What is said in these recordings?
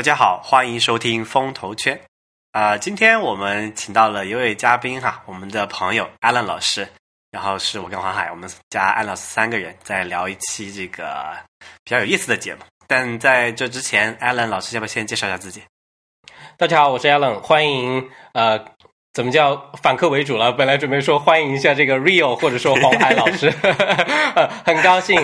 大家好，欢迎收听风投圈。啊、今天我们请到了一位嘉宾哈，我们的朋友 Alan 老师，然后是我跟黄海，我们加 Alan 老师三个人在聊一期这个比较有意思的节目。但在这之前，Alan 老师要不要先介绍一下自己？大家好，我是 Alan，欢迎呃，怎么叫反客为主了？本来准备说欢迎一下这个 Rio 或者说黄海老师，呃 很高兴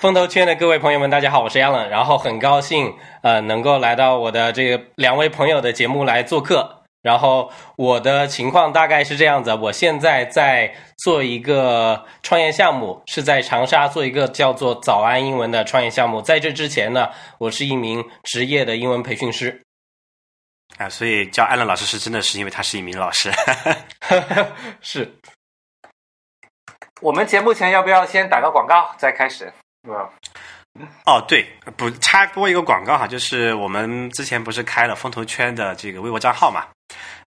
风投圈的各位朋友们，大家好，我是 Alan，然后很高兴呃能够来到我的这个两位朋友的节目来做客。然后我的情况大概是这样子，我现在在做一个创业项目，是在长沙做一个叫做“早安英文”的创业项目。在这之前呢，我是一名职业的英文培训师。啊、所以叫 Alan 老师是真的是因为他是一名老师。是，我们节目前要不要先打个广告再开始？嗯，哦，对，不插播一个广告哈，就是我们之前不是开了风投圈的这个微博账号嘛？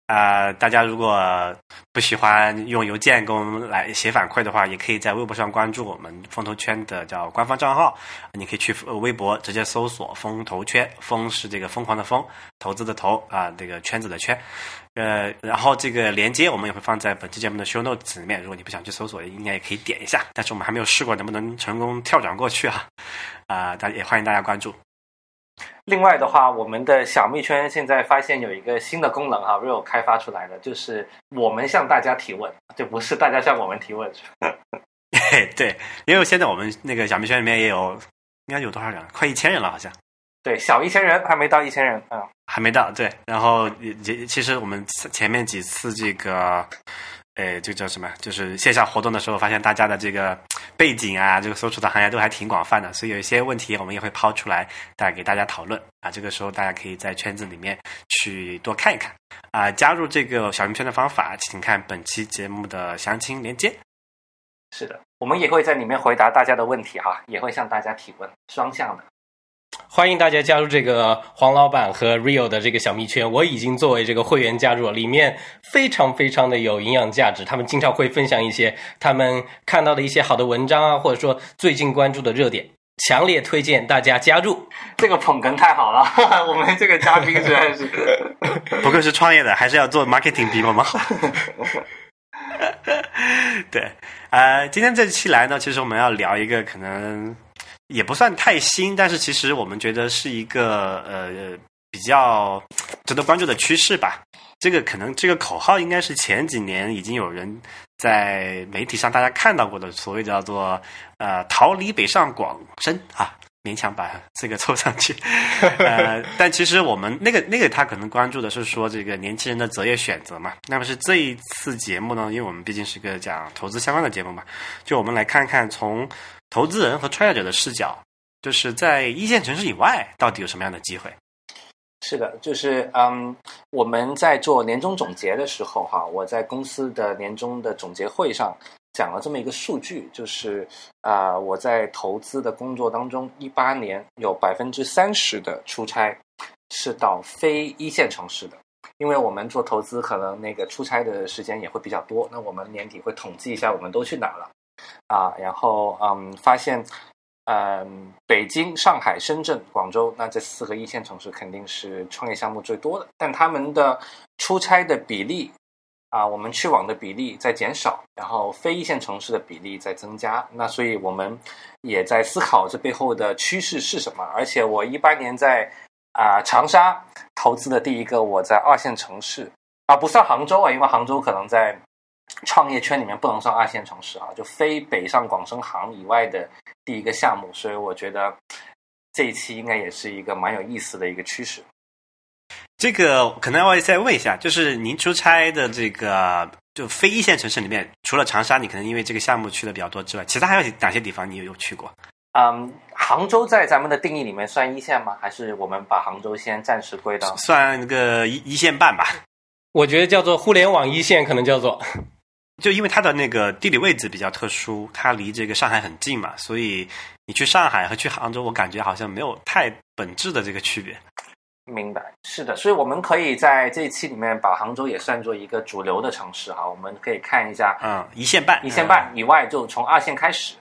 啊、大家如果不喜欢用邮件给我们来写反馈的话，也可以在微博上关注我们风投圈的叫官方账号。你可以去微博直接搜索“风投圈”，风是这个疯狂的疯，投资的投啊，这个圈子的圈。呃，然后这个连接我们也会放在本期节目的 show notes 里面，如果你不想去搜索，应该也可以点一下。但是我们还没有试过能不能成功跳转过去啊。啊、大也欢迎大家关注。另外的话，我们的小蜜圈现在发现有一个新的功能哈，Real 开发出来的，就是我们向大家提问，就不是大家向我们提问。对，因为现在我们那个小蜜圈里面也有，应该有多少人？快一千人了，好像对，小一千人还没到一千人，嗯，还没到。对，然后也也其实我们前面几次这个，呃，这个叫什么？就是线下活动的时候，发现大家的这个背景啊，这个所处的行业都还挺广泛的，所以有一些问题我们也会抛出来，带给大家讨论啊。这个时候大家可以在圈子里面去多看一看啊。加入这个小蜜圈的方法，请看本期节目的详情链接。是的，我们也会在里面回答大家的问题哈，也会向大家提问，双向的。欢迎大家加入这个黄老板和 Rio 的这个小蜜圈。我已经作为这个会员加入了，里面非常非常的有营养价值。他们经常会分享一些他们看到的一些好的文章啊，或者说最近关注的热点，强烈推荐大家加入。这个捧哏太好了，我们这个嘉宾实在是。不愧是创业的，还是要做 marketing 比我们好。对，呃，今天这期来呢，其实我们要聊一个可能也不算太新，但是其实我们觉得是一个呃比较值得关注的趋势吧。这个可能这个口号应该是前几年已经有人在媒体上大家看到过的，所谓叫做呃“逃离北上广深”啊。勉强把这个凑上去，呃，但其实我们那个那个他可能关注的是说这个年轻人的择业选择嘛。那么是这一次节目呢，因为我们毕竟是个讲投资相关的节目嘛，就我们来看看从投资人和创业者的视角，就是在一线城市以外到底有什么样的机会。是的，就是嗯，我们在做年终总结的时候哈，我在公司的年终的总结会上讲了这么一个数据，就是啊、我在投资的工作当中，一八年有百分之三十的出差是到非一线城市的。因为我们做投资，可能那个出差的时间也会比较多。那我们年底会统计一下，我们都去哪了啊？然后嗯，发现嗯，北京、上海、深圳、广州，那这四个一线城市肯定是创业项目最多的，但他们的出差的比例啊，我们去往的比例在减少，然后非一线城市的比例在增加。那所以我们也在思考这背后的趋势是什么。而且我一八年在啊、长沙投资的第一个，我在二线城市啊，不算杭州啊，因为杭州可能在创业圈里面不能算二线城市啊，就非北上广深杭以外的第一个项目，所以我觉得这一期应该也是一个蛮有意思的一个趋势。这个可能要再问一下，就是您出差的这个就非一线城市里面，除了长沙，你可能因为这个项目去的比较多之外，其他还有哪些地方你有去过？嗯，杭州在咱们的定义里面算一线吗？还是我们把杭州先暂时归到？算个一一线半吧。我觉得叫做互联网一线，可能叫做 就因为它的那个地理位置比较特殊，它离这个上海很近嘛，所以你去上海和去杭州，我感觉好像没有太本质的这个区别。明白，是的，所以我们可以在这一期里面把杭州也算作一个主流的城市哈，我们可以看一下嗯，一线半，一线半以外，就从二线开始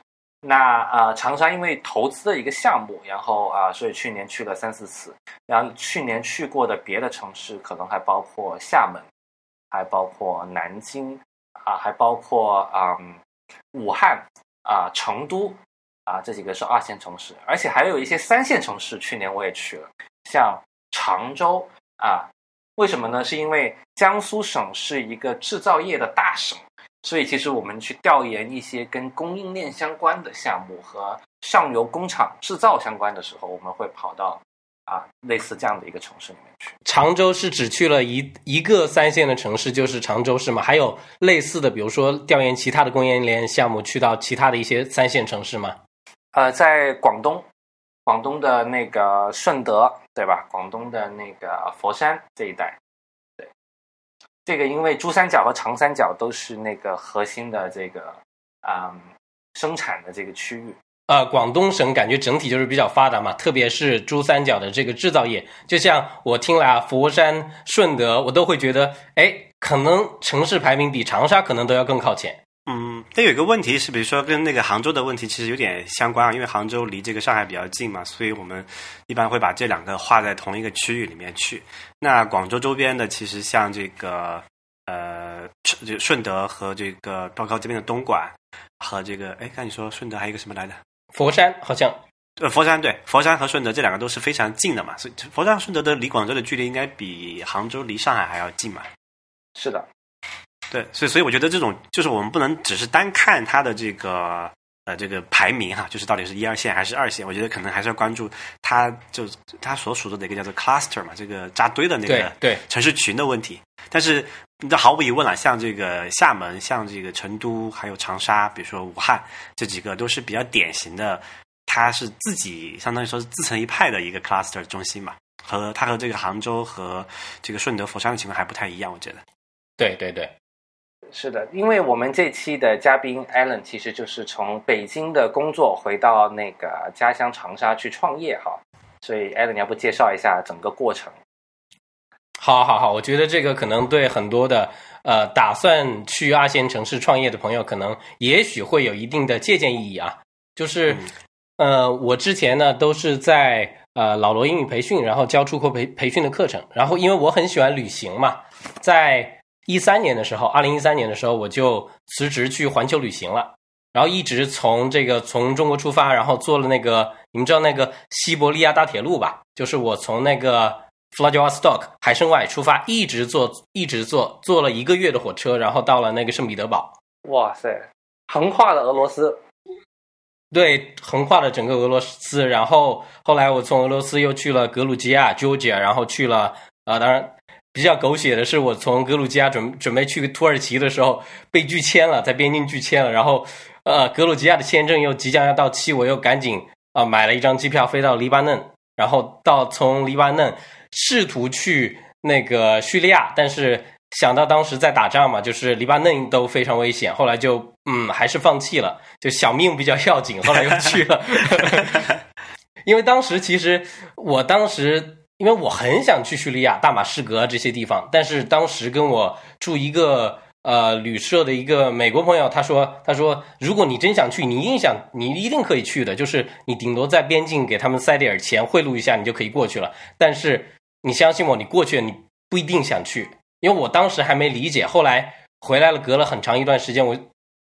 那啊，长沙因为投资的一个项目，然后啊，所以去年去了三四次。然后去年去过的别的城市，可能还包括厦门，还包括南京啊，还包括嗯武汉啊、成都啊，这几个是二线城市，而且还有一些三线城市，去年我也去了，像常州啊。为什么呢？是因为江苏省是一个制造业的大省。所以，其实我们去调研一些跟供应链相关的项目和上游工厂制造相关的时候，我们会跑到啊类似这样的一个城市里面去。常州是只去了一一个三线的城市，就是常州市吗？还有类似的，比如说调研其他的供应链项目，去到其他的一些三线城市吗？呃，在广东，广东的那个顺德，对吧？广东的那个佛山这一带。这个因为珠三角和长三角都是那个核心的这个嗯生产的这个区域。呃，广东省感觉整体就是比较发达嘛，特别是珠三角的这个制造业。就像我听来啊，佛山、顺德，我都会觉得，哎，可能城市排名比长沙可能都要更靠前。嗯，但有一个问题是，比如说跟那个杭州的问题其实有点相关啊，因为杭州离这个上海比较近嘛，所以我们一般会把这两个划在同一个区域里面去。那广州周边的，其实像这个呃，就顺德和这个包括这边的东莞和这个，哎，刚你说顺德还有一个什么来着？佛山好像，呃，佛山对，佛山和顺德这两个都是非常近的嘛，所以佛山、顺德的离广州的距离应该比杭州离上海还要近嘛。是的。对，所以所以我觉得这种就是我们不能只是单看它的这个呃这个排名哈，就是到底是一二线还是二线，我觉得可能还是要关注它就它所属的那个叫做 cluster 嘛，这个扎堆的那个对城市群的问题。但是那毫无疑问了，像这个厦门、像这个成都、还有长沙，比如说武汉这几个都是比较典型的，它是自己相当于说是自成一派的一个 cluster 中心嘛，和它和这个杭州和这个顺德、佛山的情况还不太一样，我觉得。对对对。是的，因为我们这期的嘉宾 Allen 其实就是从北京的工作回到那个家乡长沙去创业哈，所以 Allen 要不介绍一下整个过程？好，好，好，我觉得这个可能对很多的呃打算去二线城市创业的朋友，可能也许会有一定的借鉴意义啊。就是呃，我之前呢都是在呃老罗英语培训，然后教出国培培训的课程，然后因为我很喜欢旅行嘛，在。一三年的时候，二零一三年的时候，我就辞职去环球旅行了，然后一直从这个从中国出发，然后坐了那个你们知道那个西伯利亚大铁路吧？就是我从那个 Vladivostok 海参崴出发，一直坐一直坐坐了一个月的火车，然后到了那个圣彼得堡。哇塞，横跨了俄罗斯，对，横跨了整个俄罗斯。然后后来我从俄罗斯又去了格鲁吉亚 Georgia，然后去了啊，当然。比较狗血的是，我从格鲁吉亚准准备去土耳其的时候被拒签了，在边境拒签了。然后，呃，格鲁吉亚的签证又即将要到期，我又赶紧啊买了一张机票飞到黎巴嫩，然后到从黎巴嫩试图去那个叙利亚，但是想到当时在打仗嘛，就是黎巴嫩都非常危险，后来就嗯还是放弃了，就小命比较要紧，后来又去了。因为当时其实我当时。因为我很想去叙利亚、大马士革这些地方，但是当时跟我住一个呃旅社的一个美国朋友，他说：“他说如果你真想去，你一定想，你一定可以去的。就是你顶多在边境给他们塞点钱贿赂一下，你就可以过去了。但是你相信我，你过去，你不一定想去。因为我当时还没理解，后来回来了，隔了很长一段时间，我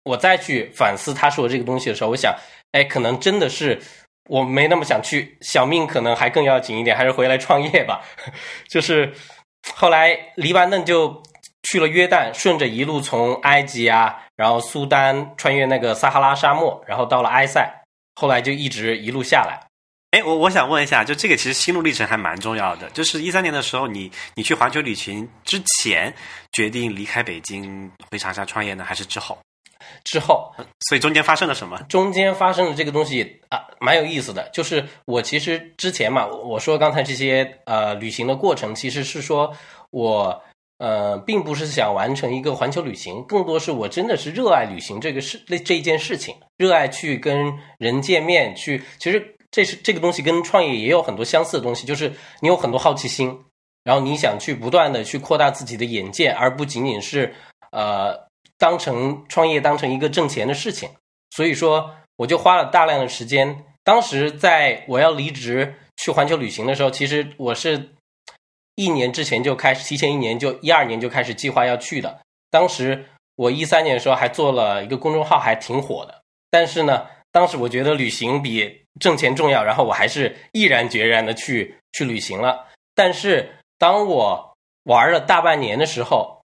我再去反思他说这个东西的时候，我想，哎，可能真的是。”我没那么想去，小命可能还更要紧一点，还是回来创业吧。就是后来黎巴嫩就去了约旦，顺着一路从埃及啊，然后苏丹穿越那个撒哈拉沙漠，然后到了埃塞，后来就一直一路下来。哎，我我想问一下，就这个其实心路历程还蛮重要的。就是一三年的时候，你你去环球旅行之前决定离开北京回长沙创业呢，还是之后？之后，所以中间发生了什么？中间发生的这个东西啊，蛮有意思的。就是我其实之前嘛，我说刚才这些呃旅行的过程，其实是说我呃并不是想完成一个环球旅行，更多是我真的是热爱旅行这个事这这一件事情，热爱去跟人见面，去其实这是这个东西跟创业也有很多相似的东西，就是你有很多好奇心，然后你想去不断的去扩大自己的眼界，而不仅仅是呃。当成创业当成一个挣钱的事情，所以说我就花了大量的时间。当时在我要离职去环球旅行的时候，其实我是一年之前就开始，提前一年就一二年就开始计划要去的。当时我一三年的时候还做了一个公众号，还挺火的。但是呢，当时我觉得旅行比挣钱重要，然后我还是毅然决然的去去旅行了。但是当我玩了大半年的时候，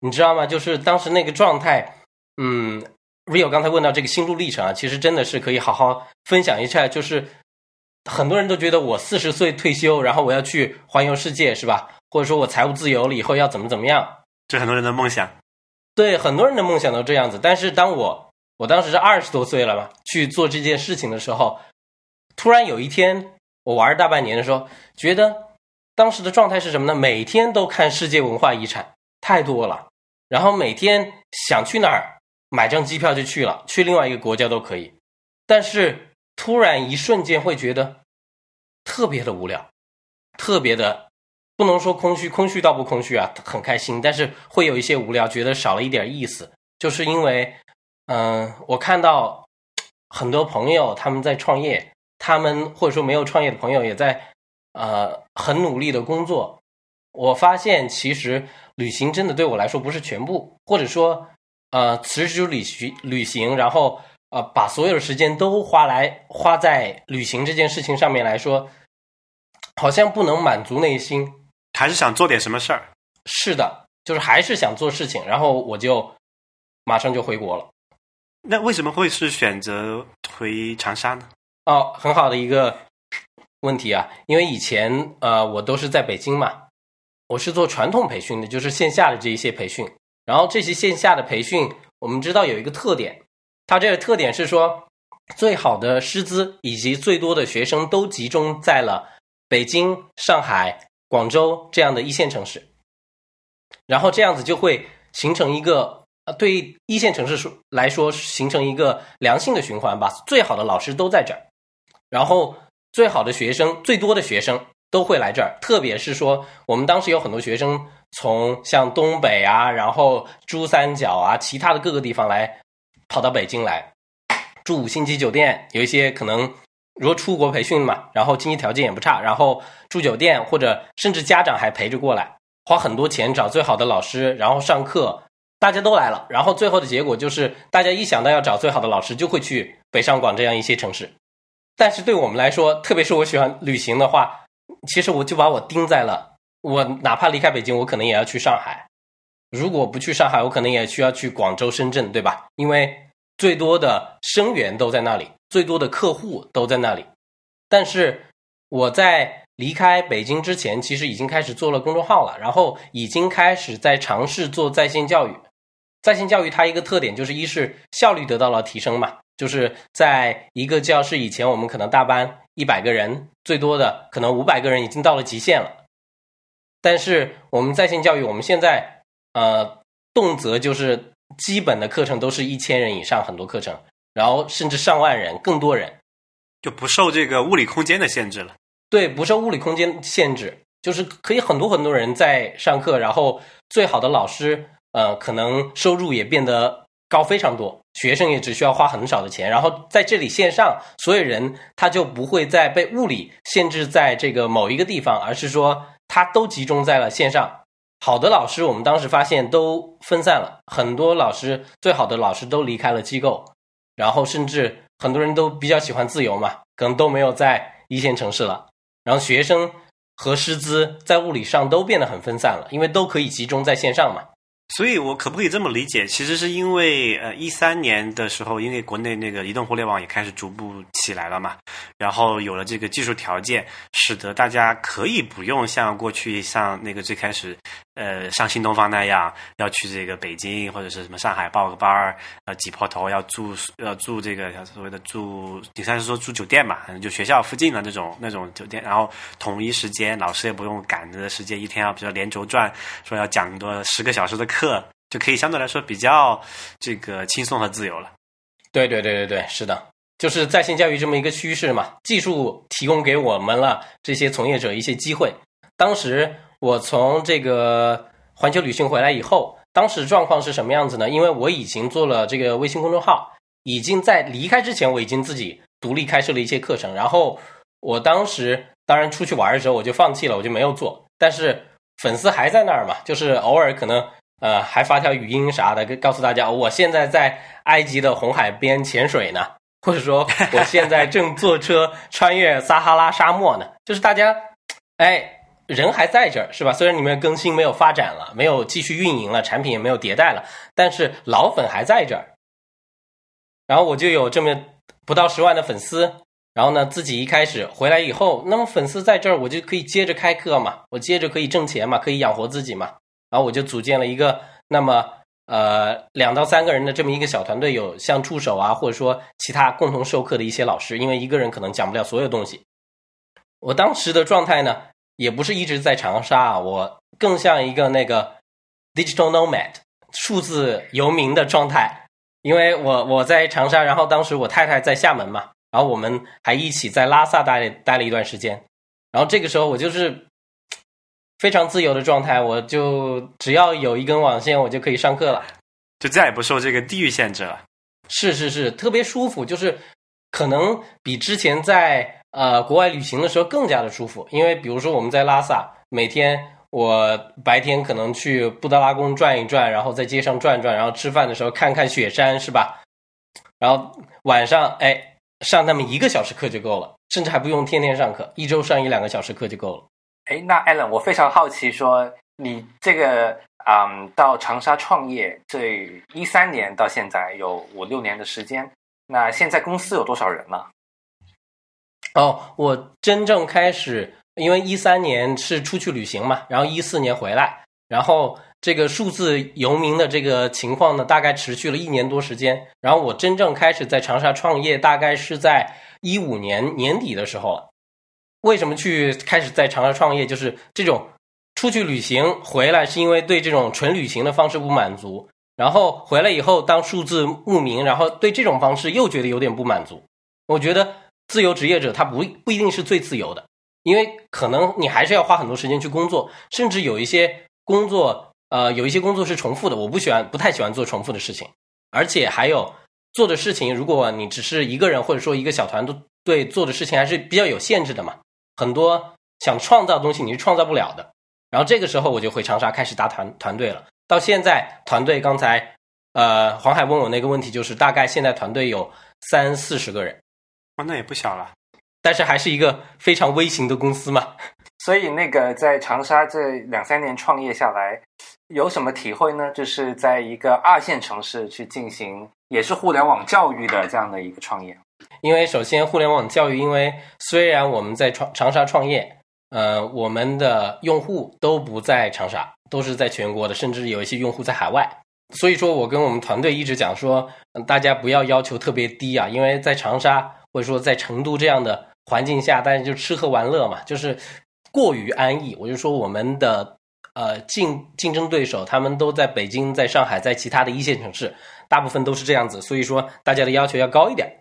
你知道吗？就是当时那个状态，嗯，Rio 刚才问到这个心路历程啊，其实真的是可以好好分享一下。就是很多人都觉得我四十岁退休，然后我要去环游世界，是吧？或者说我财务自由了以后要怎么怎么样？这很多人的梦想。对，很多人的梦想都这样子。但是当我我当时是二十多岁了嘛，去做这件事情的时候，突然有一天我玩大半年的时候，觉得当时的状态是什么呢？每天都看世界文化遗产，太多了。然后每天想去哪儿买张机票就去了，去另外一个国家都可以。但是突然一瞬间会觉得特别的无聊，特别的不能说空虚，空虚倒不空虚啊，很开心。但是会有一些无聊，觉得少了一点意思，就是因为，嗯，我看到很多朋友他们在创业，他们或者说没有创业的朋友也在呃很努力的工作。我发现其实。旅行真的对我来说不是全部，或者说，呃，辞职旅行旅行，然后呃，把所有的时间都花来花在旅行这件事情上面来说，好像不能满足内心，还是想做点什么事儿。是的，就是还是想做事情，然后我就马上就回国了。那为什么会是选择回长沙呢？哦，很好的一个问题啊，因为以前呃，我都是在北京嘛。我是做传统培训的，就是线下的这一些培训。然后这些线下的培训，我们知道有一个特点，它这个特点是说，最好的师资以及最多的学生都集中在了北京、上海、广州这样的一线城市。然后这样子就会形成一个，呃，对一线城市说来说，形成一个良性的循环吧。最好的老师都在这儿，然后最好的学生，最多的学生。都会来这儿，特别是说，我们当时有很多学生从像东北啊，然后珠三角啊，其他的各个地方来，跑到北京来住五星级酒店。有一些可能如果出国培训嘛，然后经济条件也不差，然后住酒店或者甚至家长还陪着过来，花很多钱找最好的老师，然后上课，大家都来了。然后最后的结果就是，大家一想到要找最好的老师，就会去北上广这样一些城市。但是对我们来说，特别是我喜欢旅行的话。其实我就把我盯在了，我哪怕离开北京，我可能也要去上海。如果不去上海，我可能也需要去广州、深圳，对吧？因为最多的生源都在那里，最多的客户都在那里。但是我在离开北京之前，其实已经开始做了公众号了，然后已经开始在尝试做在线教育。在线教育它一个特点就是，一是效率得到了提升嘛，就是在一个教室以前，我们可能大班。一百个人，最多的可能五百个人已经到了极限了。但是我们在线教育，我们现在呃，动辄就是基本的课程都是一千人以上，很多课程，然后甚至上万人，更多人，就不受这个物理空间的限制了。对，不受物理空间限制，就是可以很多很多人在上课，然后最好的老师，呃，可能收入也变得。高非常多，学生也只需要花很少的钱，然后在这里线上，所有人他就不会再被物理限制在这个某一个地方，而是说他都集中在了线上。好的老师，我们当时发现都分散了，很多老师最好的老师都离开了机构，然后甚至很多人都比较喜欢自由嘛，可能都没有在一线城市了。然后学生和师资在物理上都变得很分散了，因为都可以集中在线上嘛。所以，我可不可以这么理解？其实是因为，呃，一三年的时候，因为国内那个移动互联网也开始逐步起来了嘛，然后有了这个技术条件，使得大家可以不用像过去像那个最开始，呃，上新东方那样要去这个北京或者是什么上海报个班儿，呃，挤破头要住要住这个所谓的住，你算是说住酒店嘛，就学校附近的那种那种酒店，然后统一时间，老师也不用赶着时间，一天要比较连轴转，说要讲多十个小时的课。课就可以相对来说比较这个轻松和自由了。对对对对对，是的，就是在线教育这么一个趋势嘛。技术提供给我们了这些从业者一些机会。当时我从这个环球旅行回来以后，当时状况是什么样子呢？因为我已经做了这个微信公众号，已经在离开之前，我已经自己独立开设了一些课程。然后我当时当然出去玩的时候，我就放弃了，我就没有做。但是粉丝还在那儿嘛，就是偶尔可能呃还发条语音啥的，告诉大家我现在在埃及的红海边潜水呢，或者说我现在正坐车穿越撒哈拉沙漠呢。就是大家哎。人还在这儿是吧？虽然你们更新没有发展了，没有继续运营了，产品也没有迭代了，但是老粉还在这儿。然后我就有这么不到十万的粉丝，然后呢，自己一开始回来以后，那么粉丝在这儿，我就可以接着开课嘛，我接着可以挣钱嘛，可以养活自己嘛。然后我就组建了一个那么呃两到三个人的这么一个小团队，有像助手啊，或者说其他共同授课的一些老师，因为一个人可能讲不了所有东西。我当时的状态呢？也不是一直在长沙啊，我更像一个那个 digital nomad 数字游民的状态，因为我我在长沙，然后当时我太太在厦门嘛，然后我们还一起在拉萨待待了一段时间，然后这个时候我就是非常自由的状态，我就只要有一根网线，我就可以上课了，就再也不受这个地域限制了。是是是，特别舒服，就是可能比之前在。呃，国外旅行的时候更加的舒服，因为比如说我们在拉萨，每天我白天可能去布达拉宫转一转，然后在街上转转，然后吃饭的时候看看雪山，是吧？然后晚上哎，上那么一个小时课就够了，甚至还不用天天上课，一周上一两个小时课就够了。哎，那 Allen，我非常好奇，说你这个嗯，到长沙创业，这一三年到现在有五六年的时间，那现在公司有多少人呢？哦，我真正开始，因为一三年是出去旅行嘛，然后一四年回来，然后这个数字游民的这个情况呢，大概持续了一年多时间。然后我真正开始在长沙创业，大概是在一五年年底的时候。为什么去开始在长沙创业？就是这种出去旅行回来，是因为对这种纯旅行的方式不满足，然后回来以后当数字牧民，然后对这种方式又觉得有点不满足。我觉得。自由职业者他不不一定是最自由的，因为可能你还是要花很多时间去工作，甚至有一些工作，呃，有一些工作是重复的。我不喜欢，不太喜欢做重复的事情，而且还有做的事情，如果你只是一个人或者说一个小团队对做的事情，还是比较有限制的嘛。很多想创造的东西你是创造不了的。然后这个时候我就回长沙开始搭团团队了。到现在团队刚才，呃，黄海问我那个问题，就是大概现在团队有三四十个人。哦，那也不小了，但是还是一个非常微型的公司嘛。所以那个在长沙这两三年创业下来，有什么体会呢？就是在一个二线城市去进行也是互联网教育的这样的一个创业。因为首先互联网教育，因为虽然我们在长长沙创业，呃，我们的用户都不在长沙，都是在全国的，甚至有一些用户在海外。所以说我跟我们团队一直讲说，大家不要要求特别低啊，因为在长沙。或者说，在成都这样的环境下，大家就吃喝玩乐嘛，就是过于安逸。我就说，我们的呃竞竞争对手，他们都在北京、在上海、在其他的一线城市，大部分都是这样子。所以说，大家的要求要高一点。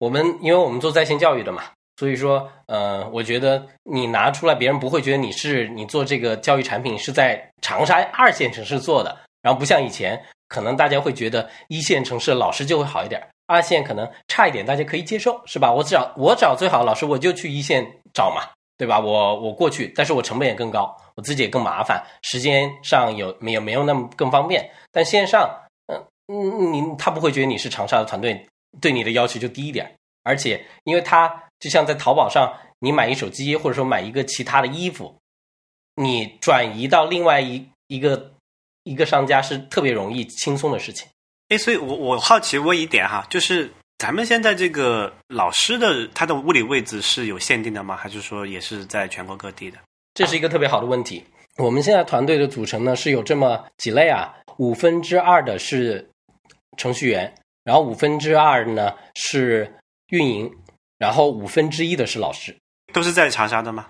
我们因为我们做在线教育的嘛，所以说，呃，我觉得你拿出来，别人不会觉得你是你做这个教育产品是在长沙二线城市做的，然后不像以前，可能大家会觉得一线城市老师就会好一点。二线可能差一点，大家可以接受，是吧？我找我找最好的老师，我就去一线找嘛，对吧？我我过去，但是我成本也更高，我自己也更麻烦，时间上有没有没有那么更方便。但线上，嗯嗯，你他不会觉得你是长沙的团队，对你的要求就低一点。而且，因为它就像在淘宝上，你买一手机或者说买一个其他的衣服，你转移到另外一一个一个商家是特别容易轻松的事情。哎，所以我我好奇问一点哈，就是咱们现在这个老师的他的物理位置是有限定的吗？还是说也是在全国各地的？这是一个特别好的问题。我们现在团队的组成呢是有这么几类啊，五分之二的是程序员，然后五分之二呢是运营，然后五分之一的是老师，都是在长沙的吗？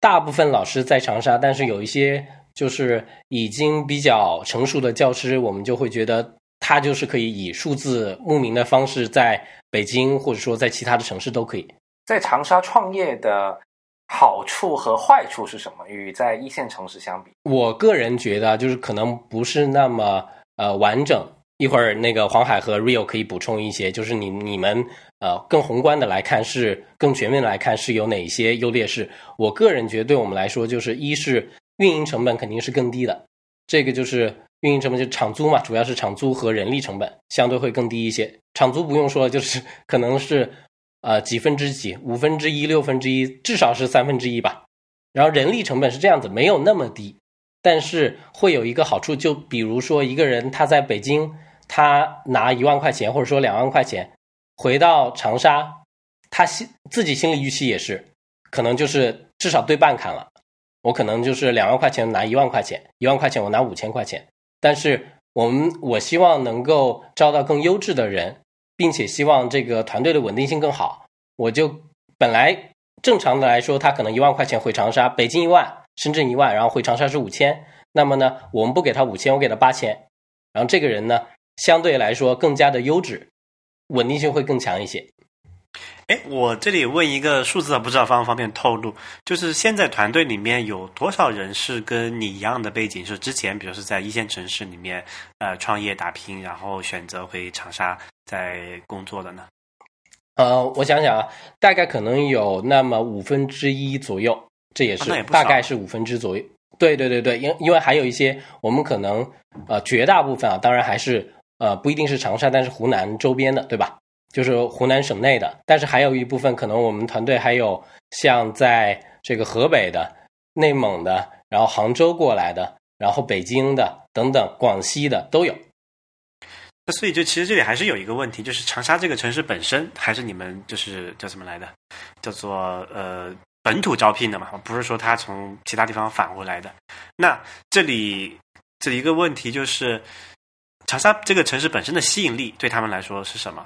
大部分老师在长沙，但是有一些就是已经比较成熟的教师，我们就会觉得。他就是可以以数字慕名的方式，在北京或者说在其他的城市都可以。在长沙创业的好处和坏处是什么？与在一线城市相比，我个人觉得就是可能不是那么呃完整，一会儿那个黄海和 Rio 可以补充一些，就是你你们呃更宏观的来看是更全面的来看是有哪些优劣势。我个人觉得对我们来说，就是一是运营成本肯定是更低的，这个就是运营成本就场租嘛，主要是场租和人力成本相对会更低一些。场租不用说，就是可能是呃几分之几，五分之一、六分之一，至少是三分之一吧。然后人力成本是这样子，没有那么低，但是会有一个好处，就比如说一个人他在北京。他拿一万块钱，或者说两万块钱，回到长沙，他心自己心里预期也是，可能就是至少对半砍了。我可能就是两万块钱拿一万块钱，一万块钱我拿五千块钱。但是我们我希望能够招到更优质的人，并且希望这个团队的稳定性更好。我就本来正常的来说，他可能一万块钱回长沙，北京一万，深圳一万，然后回长沙是五千。那么呢，我们不给他五千，我给他八千，然后这个人呢？相对来说更加的优质，稳定性会更强一些。哎，我这里问一个数字，不知道方不方便透露？就是现在团队里面有多少人是跟你一样的背景，是之前比如是在一线城市里面呃创业打拼，然后选择回长沙在工作的呢？呃，我想想啊，大概可能有那么五分之一左右，这也是大概是五分之左右。对对对对，因因为还有一些我们可能呃绝大部分啊，当然还是。呃，不一定是长沙，但是湖南周边的，对吧？就是湖南省内的，但是还有一部分可能我们团队还有像在这个河北的、内蒙的，然后杭州过来的，然后北京的等等，广西的都有。所以就其实这里还是有一个问题，就是长沙这个城市本身还是你们就是叫什么来的？叫做呃本土招聘的嘛，不是说他从其他地方返回来的。那这里这一个问题就是。长沙这个城市本身的吸引力对他们来说是什么？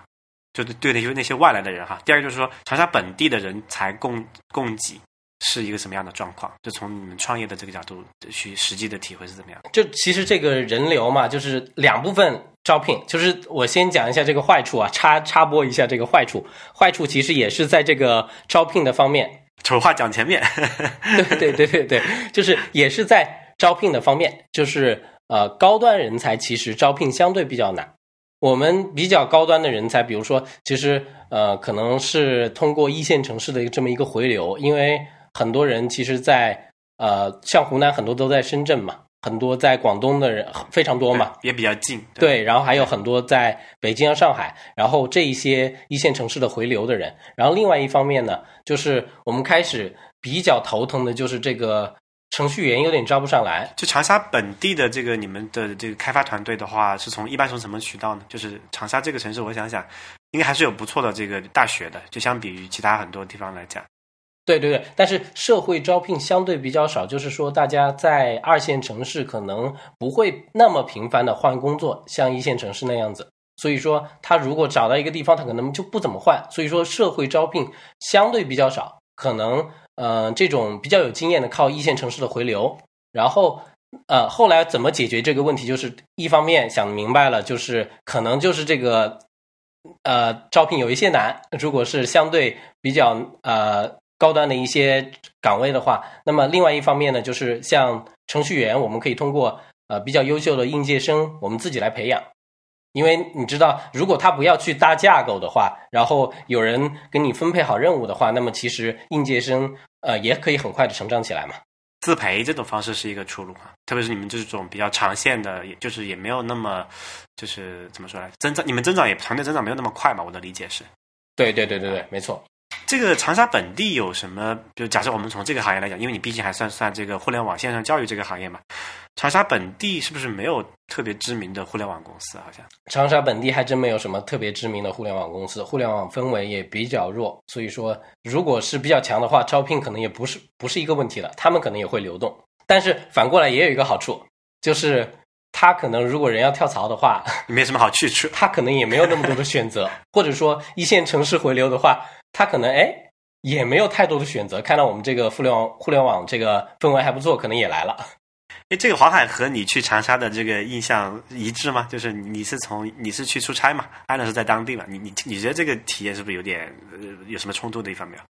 就对那些那些外来的人哈。第二个就是说，长沙本地的人才供供给是一个什么样的状况？就从你们创业的这个角度去实际的体会是怎么样？就其实这个人流嘛，就是两部分招聘。就是我先讲一下这个坏处啊，插插播一下这个坏处。坏处其实也是在这个招聘的方面。丑话讲前面。对对对对对，就是也是在招聘的方面，就是。呃，高端人才其实招聘相对比较难。我们比较高端的人才，比如说，其实呃，可能是通过一线城市的这么一个回流，因为很多人其实，在呃，像湖南很多都在深圳嘛，很多在广东的人非常多嘛，也比较近。对，然后还有很多在北京、上海，然后这一些一线城市的回流的人。然后另外一方面呢，就是我们开始比较头疼的就是这个。程序员有点招不上来。就长沙本地的这个你们的这个开发团队的话，是从一般从什么渠道呢？就是长沙这个城市，我想想，应该还是有不错的这个大学的，就相比于其他很多地方来讲。对对对，但是社会招聘相对比较少，就是说大家在二线城市可能不会那么频繁的换工作，像一线城市那样子。所以说，他如果找到一个地方，他可能就不怎么换。所以说，社会招聘相对比较少，可能。呃，这种比较有经验的靠一线城市的回流，然后呃，后来怎么解决这个问题？就是一方面想明白了，就是可能就是这个呃招聘有一些难，如果是相对比较呃高端的一些岗位的话，那么另外一方面呢，就是像程序员，我们可以通过呃比较优秀的应届生，我们自己来培养。因为你知道，如果他不要去搭架构的话，然后有人给你分配好任务的话，那么其实应届生呃也可以很快的成长起来嘛。自培这种方式是一个出路啊，特别是你们这种比较长线的，也就是也没有那么就是怎么说呢，增长你们增长也团队增长没有那么快嘛。我的理解是，对对对对对，没错。这个长沙本地有什么？就假设我们从这个行业来讲，因为你毕竟还算算这个互联网线上教育这个行业嘛，长沙本地是不是没有特别知名的互联网公司？好像长沙本地还真没有什么特别知名的互联网公司，互联网氛围也比较弱，所以说如果是比较强的话，招聘可能也不是不是一个问题了，他们可能也会流动。但是反过来也有一个好处，就是他可能如果人要跳槽的话，没什么好去处，他可能也没有那么多的选择，或者说一线城市回流的话。他可能哎也没有太多的选择，看到我们这个互联网互联网这个氛围还不错，可能也来了。哎，这个黄海和你去长沙的这个印象一致吗？就是你是从你是去出差嘛，安乐是在当地嘛？你你你觉得这个体验是不是有点呃有什么冲突的地方没有？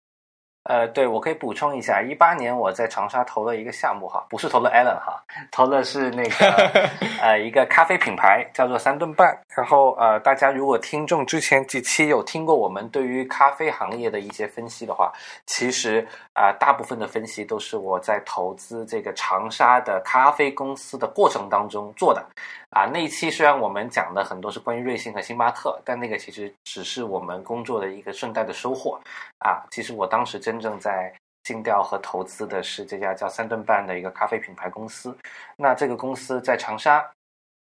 呃，对，我可以补充一下，一八年我在长沙投了一个项目哈，不是投了 Allen 哈，投的是那个 呃一个咖啡品牌叫做三顿半。然后呃，大家如果听众之前几期有听过我们对于咖啡行业的一些分析的话，其实啊、大部分的分析都是我在投资这个长沙的咖啡公司的过程当中做的。啊，那一期虽然我们讲的很多是关于瑞幸和星巴克，但那个其实只是我们工作的一个顺带的收获。啊，其实我当时真正在尽调和投资的是这家叫三顿半的一个咖啡品牌公司。那这个公司在长沙，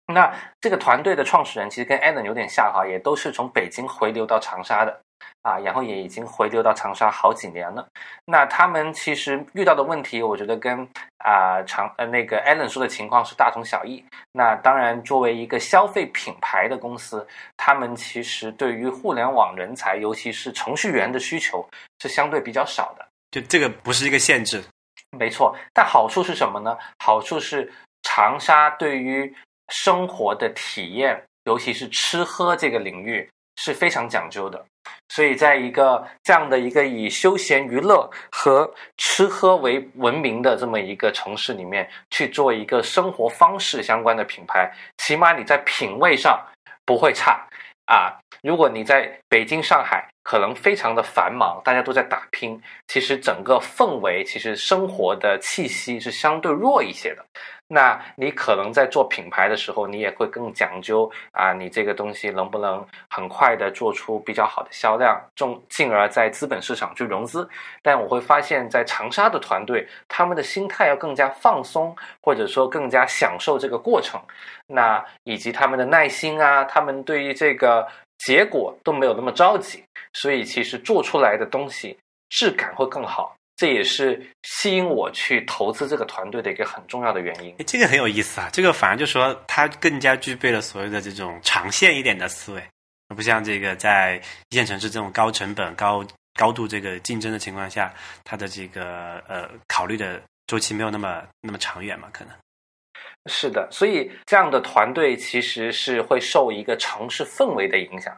那这个团队的创始人其实跟 Allen 有点像哈，也都是从北京回流到长沙的。啊，然后也已经回流到长沙好几年了。那他们其实遇到的问题，我觉得跟啊、长呃那个 Allen 说的情况是大同小异。那当然，作为一个消费品牌的公司，他们其实对于互联网人才，尤其是程序员的需求是相对比较少的。就这个不是一个限制，没错，但好处是什么呢？好处是长沙对于生活的体验，尤其是吃喝这个领域是非常讲究的。所以，在一个这样的一个以休闲娱乐和吃喝为闻名的这么一个城市里面，去做一个生活方式相关的品牌，起码你在品味上不会差啊。如果你在北京、上海，可能非常的繁忙，大家都在打拼，其实整个氛围，其实生活的气息是相对弱一些的。那你可能在做品牌的时候，你也会更讲究啊，你这个东西能不能很快的做出比较好的销量，重进而在资本市场去融资。但我会发现，在长沙的团队，他们的心态要更加放松，或者说更加享受这个过程。那以及他们的耐心啊，他们对于这个结果都没有那么着急，所以其实做出来的东西质感会更好。这也是吸引我去投资这个团队的一个很重要的原因。这个很有意思啊。这个反而就说它更加具备了所谓的这种长线一点的思维，不像这个在一线城市这种高成本、高高度这个竞争的情况下，它的这个呃考虑的周期没有那么那么长远嘛，可能。是的，所以这样的团队其实是会受一个城市氛围的影响。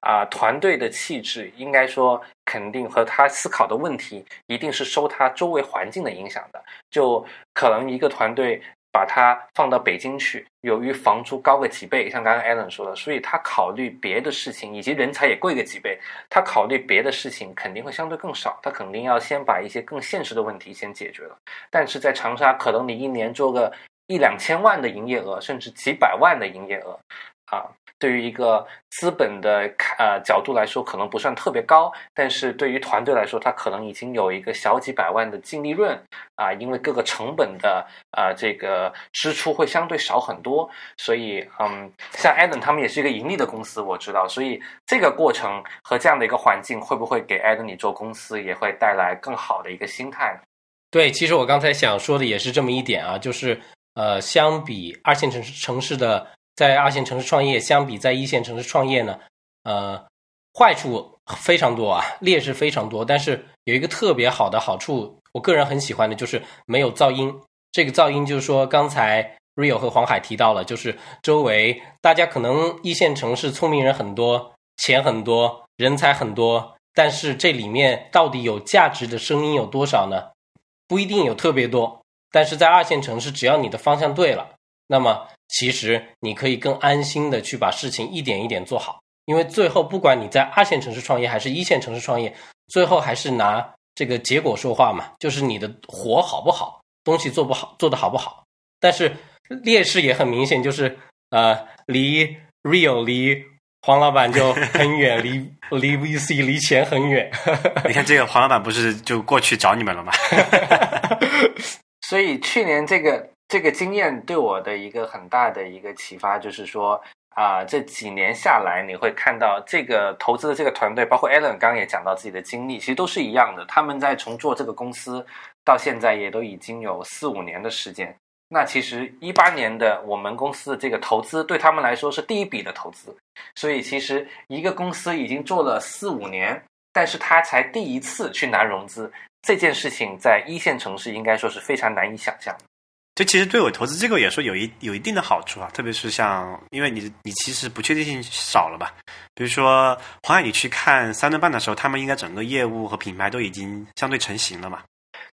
啊、团队的气质应该说肯定和他思考的问题，一定是受他周围环境的影响的。就可能一个团队把它放到北京去，由于房租高个几倍，像刚刚 Alan 说的，所以他考虑别的事情，以及人才也贵个几倍，他考虑别的事情肯定会相对更少，他肯定要先把一些更现实的问题先解决了。但是在长沙，可能你一年做个一两千万的营业额，甚至几百万的营业额，啊，对于一个资本的呃角度来说，可能不算特别高，但是对于团队来说，它可能已经有一个小几百万的净利润啊，因为各个成本的啊这个支出会相对少很多，所以嗯，像 Adam 他们也是一个盈利的公司，我知道，所以这个过程和这样的一个环境，会不会给 Adam 你做公司也会带来更好的一个心态？对，其实我刚才想说的也是这么一点啊，就是呃，相比二线城市城市的在二线城市创业，相比在一线城市创业呢，呃，坏处非常多啊，劣势非常多。但是有一个特别好的好处，我个人很喜欢的就是没有噪音。这个噪音就是说，刚才 Rio 和黄海提到了，就是周围大家可能一线城市聪明人很多，钱很多，人才很多，但是这里面到底有价值的声音有多少呢？不一定有特别多，但是在二线城市，只要你的方向对了，那么其实你可以更安心的去把事情一点一点做好。因为最后，不管你在二线城市创业还是一线城市创业，最后还是拿这个结果说话嘛，就是你的活好不好，东西做不好，做的好不好。但是劣势也很明显，就是呃，离 Real 离黄老板就很远，离离 VC 离钱很远。你看这个黄老板不是就过去找你们了吗？所以去年这个这个经验对我的一个很大的一个启发，就是说啊、这几年下来，你会看到这个投资的这个团队，包括 Alan 刚刚也讲到自己的经历，其实都是一样的。他们在从做这个公司到现在，也都已经有四五年的时间。那其实一八年的我们公司的这个投资，对他们来说是第一笔的投资，所以其实一个公司已经做了四五年，但是他才第一次去拿融资，这件事情在一线城市应该说是非常难以想象的。就其实对我投资机构也说有一有一定的好处啊，特别是像因为你你其实不确定性少了吧？比如说黄海，你去看三顿半的时候，他们应该整个业务和品牌都已经相对成型了嘛。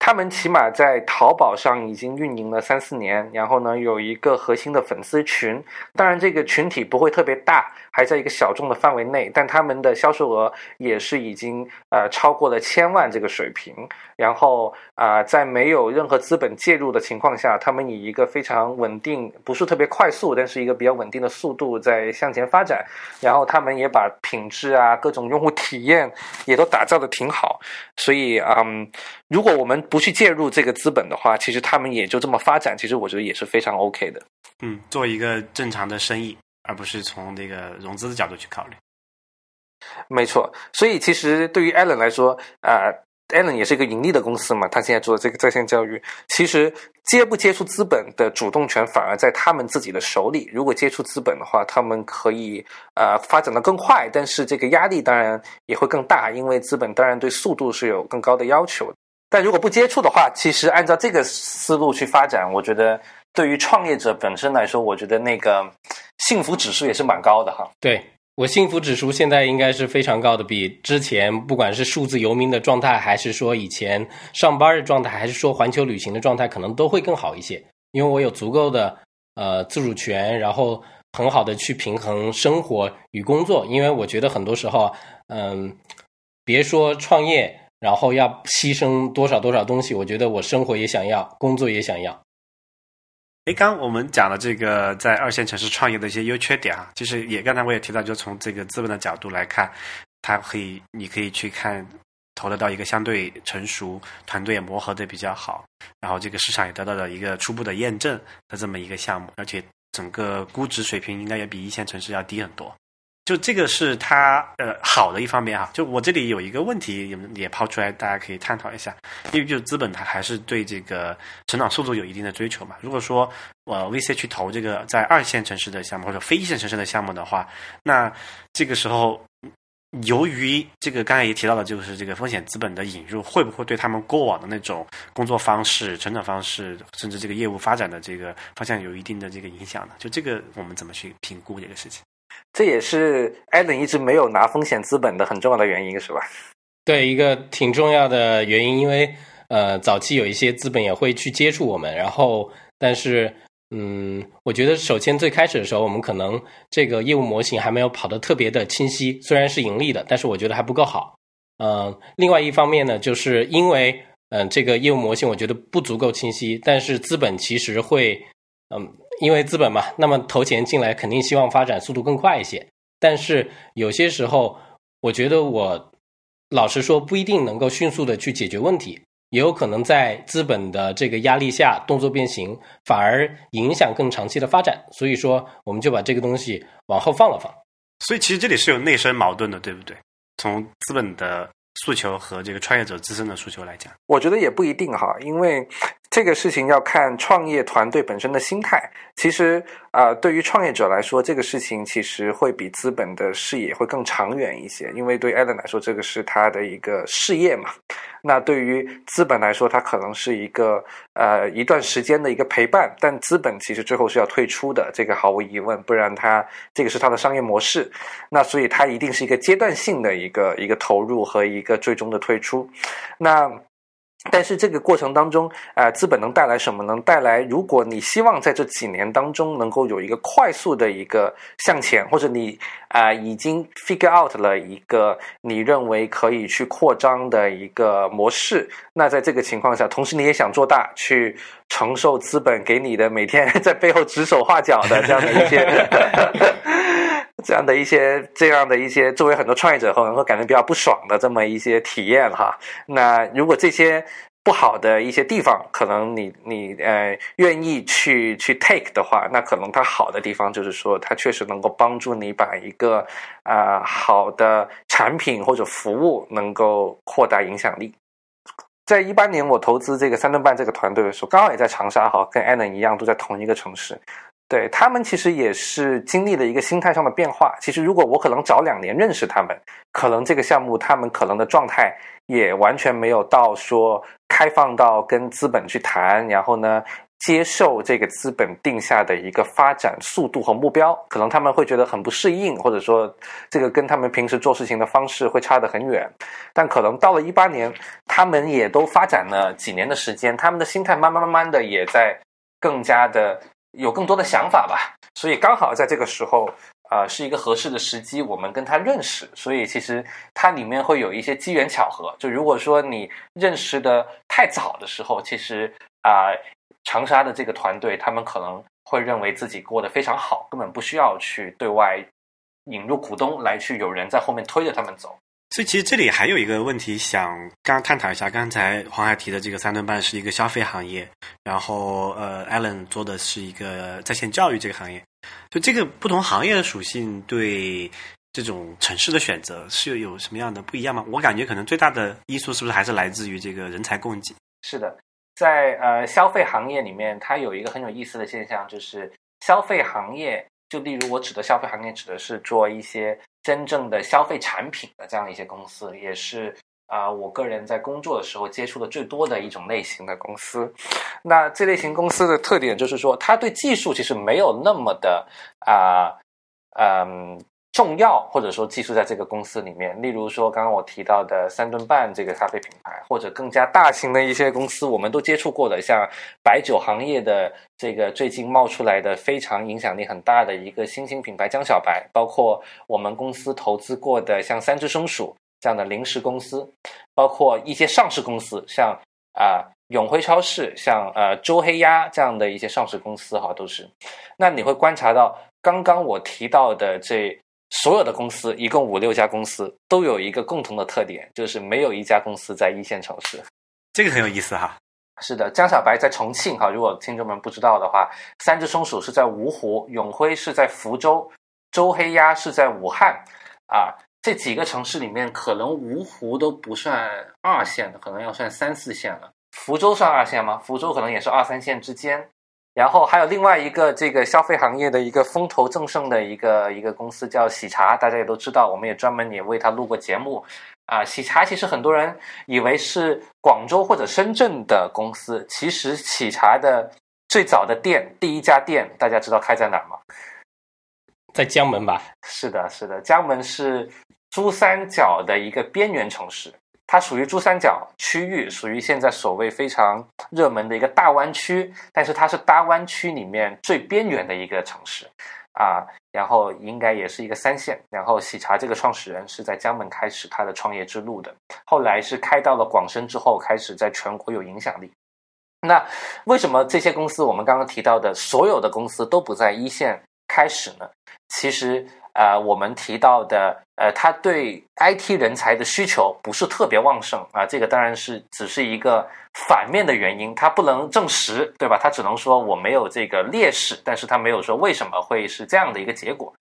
他们起码在淘宝上已经运营了三四年，然后呢有一个核心的粉丝群，当然这个群体不会特别大，还在一个小众的范围内，但他们的销售额也是已经呃超过了千万这个水平。然后啊，在没有任何资本介入的情况下，他们以一个非常稳定，不是特别快速，但是一个比较稳定的速度在向前发展。然后他们也把品质啊、各种用户体验也都打造的挺好。所以嗯，如果我们不去介入这个资本的话，其实他们也就这么发展，其实我觉得也是非常 OK 的。嗯，做一个正常的生意，而不是从那个融资的角度去考虑。没错，所以其实对于 Allen 来说啊。Allen 也是一个盈利的公司嘛，他现在做这个在线教育，其实接不接触资本的主动权反而在他们自己的手里。如果接触资本的话，他们可以呃发展的更快，但是这个压力当然也会更大，因为资本当然对速度是有更高的要求。但如果不接触的话，其实按照这个思路去发展，我觉得对于创业者本身来说，我觉得那个幸福指数也是蛮高的哈。对。我幸福指数现在应该是非常高的，比之前不管是数字游民的状态，还是说以前上班的状态，还是说环球旅行的状态，可能都会更好一些。因为我有足够的呃自主权，然后很好的去平衡生活与工作。因为我觉得很多时候，嗯，别说创业，然后要牺牲多少多少东西，我觉得我生活也想要，工作也想要。哎，刚我们讲了这个在二线城市创业的一些优缺点啊，其实也刚才我也提到，就从这个资本的角度来看，它可以，你可以去看投得到一个相对成熟、团队也磨合的比较好，然后这个市场也得到了一个初步的验证的这么一个项目，而且整个估值水平应该也比一线城市要低很多。就这个是它呃好的一方面啊，就我这里有一个问题也也抛出来，大家可以探讨一下。因为就资本它还是对这个成长速度有一定的追求嘛。如果说呃 VC 去投这个在二线城市的项目或者非一线城市的项目的话，那这个时候由于这个刚才也提到了，就是这个风险资本的引入，会不会对他们过往的那种工作方式、成长方式，甚至这个业务发展的这个方向有一定的这个影响呢？就这个我们怎么去评估这个事情？这也是艾伦一直没有拿风险资本的很重要的原因，是吧？对，一个挺重要的原因，因为呃，早期有一些资本也会去接触我们，然后，但是，嗯，我觉得首先最开始的时候，我们可能这个业务模型还没有跑得特别的清晰，虽然是盈利的，但是我觉得还不够好。嗯，另外一方面呢，就是因为嗯，这个业务模型我觉得不足够清晰，但是资本其实会，嗯。因为资本嘛，那么投钱进来肯定希望发展速度更快一些。但是有些时候，我觉得我老实说不一定能够迅速的去解决问题，也有可能在资本的这个压力下动作变形，反而影响更长期的发展。所以说，我们就把这个东西往后放了放。所以其实这里是有内生矛盾的，对不对？从资本的诉求和这个创业者自身的诉求来讲，我觉得也不一定哈，因为。这个事情要看创业团队本身的心态。其实，啊，对于创业者来说，这个事情其实会比资本的视野会更长远一些。因为对艾伦来说，这个是他的一个事业嘛。那对于资本来说，它可能是一个呃一段时间的一个陪伴。但资本其实最后是要退出的，这个毫无疑问。不然，它这个是它的商业模式。那所以，它一定是一个阶段性的一个一个投入和一个最终的退出。那。但是这个过程当中，啊，资本能带来什么？能带来，如果你希望在这几年当中能够有一个快速的一个向前，或者你啊已经 figure out 了一个你认为可以去扩张的一个模式，那在这个情况下，同时你也想做大，去承受资本给你的每天 在背后指手画脚的这样的一些。这样的一些，这样的一些，作为很多创业者后能够感觉比较不爽的这么一些体验哈。那如果这些不好的一些地方，可能你你呃愿意去去 take 的话，那可能它好的地方就是说，它确实能够帮助你把一个啊好的产品或者服务能够扩大影响力。在一八年我投资这个三顿半这个团队的时候，刚好也在长沙哈，跟 Anan 一样都在同一个城市。对他们其实也是经历了一个心态上的变化。其实如果我可能早两年认识他们，可能这个项目他们可能的状态也完全没有到说开放到跟资本去谈，然后呢接受这个资本定下的一个发展速度和目标，可能他们会觉得很不适应，或者说这个跟他们平时做事情的方式会差得很远。但可能到了一八年，他们也都发展了几年的时间，他们的心态慢慢慢慢的也在更加的。有更多的想法吧，所以刚好在这个时候，啊，是一个合适的时机，我们跟他认识。所以其实它里面会有一些机缘巧合。就如果说你认识的太早的时候，其实啊，长沙的这个团队他们可能会认为自己过得非常好，根本不需要去对外引入股东来去有人在后面推着他们走。所以其实这里还有一个问题想刚探讨一下。刚才黄海提的这个三顿半是一个消费行业，然后呃，Allen 做的是一个在线教育这个行业。就这个不同行业的属性对这种城市的选择是有什么样的不一样吗？我感觉可能最大的因素是不是还是来自于这个人才供给？是的，在呃消费行业里面，它有一个很有意思的现象，就是消费行业，就例如我指的消费行业，指的是做一些。真正的消费产品的这样一些公司，也是啊，我个人在工作的时候接触的最多的一种类型的公司。那这类型公司的特点就是说，它对技术其实没有那么的啊，嗯。重要，或者说寄宿在这个公司里面。例如说，刚刚我提到的三顿半这个咖啡品牌，或者更加大型的一些公司，我们都接触过的，像白酒行业的这个最近冒出来的非常影响力很大的一个新兴品牌江小白，包括我们公司投资过的像三只松鼠这样的零食公司，包括一些上市公司，像啊永辉超市，像呃周黑鸭这样的一些上市公司哈，都是。那你会观察到，刚刚我提到的这。所有的公司一共五六家公司都有一个共同的特点，就是没有一家公司在一线城市。这个很有意思哈。是的，江小白在重庆哈，如果听众们不知道的话，三只松鼠是在芜湖，永辉是在福州，周黑鸭是在武汉。啊，这几个城市里面，可能芜湖都不算二线的，可能要算三四线了。福州算二线吗？福州可能也是二三线之间。然后还有另外一个这个消费行业的一个风头正盛的一个一个公司叫喜茶，大家也都知道，我们也专门也为他录过节目。啊，喜茶其实很多人以为是广州或者深圳的公司，其实喜茶的最早的店，第一家店，大家知道开在哪儿吗？在江门吧？是的，是的，江门是珠三角的一个边缘城市。它属于珠三角区域，属于现在所谓非常热门的一个大湾区，但是它是大湾区里面最边缘的一个城市，啊，然后应该也是一个三线。然后喜茶这个创始人是在江门开始他的创业之路的，后来是开到了广深之后，开始在全国有影响力。那为什么这些公司我们刚刚提到的所有的公司都不在一线开始呢？其实。呃，我们提到的，呃，他对 IT 人才的需求不是特别旺盛啊，这个当然是只是一个反面的原因，它不能证实，对吧？他只能说我没有这个劣势，但是他没有说为什么会是这样的一个结果。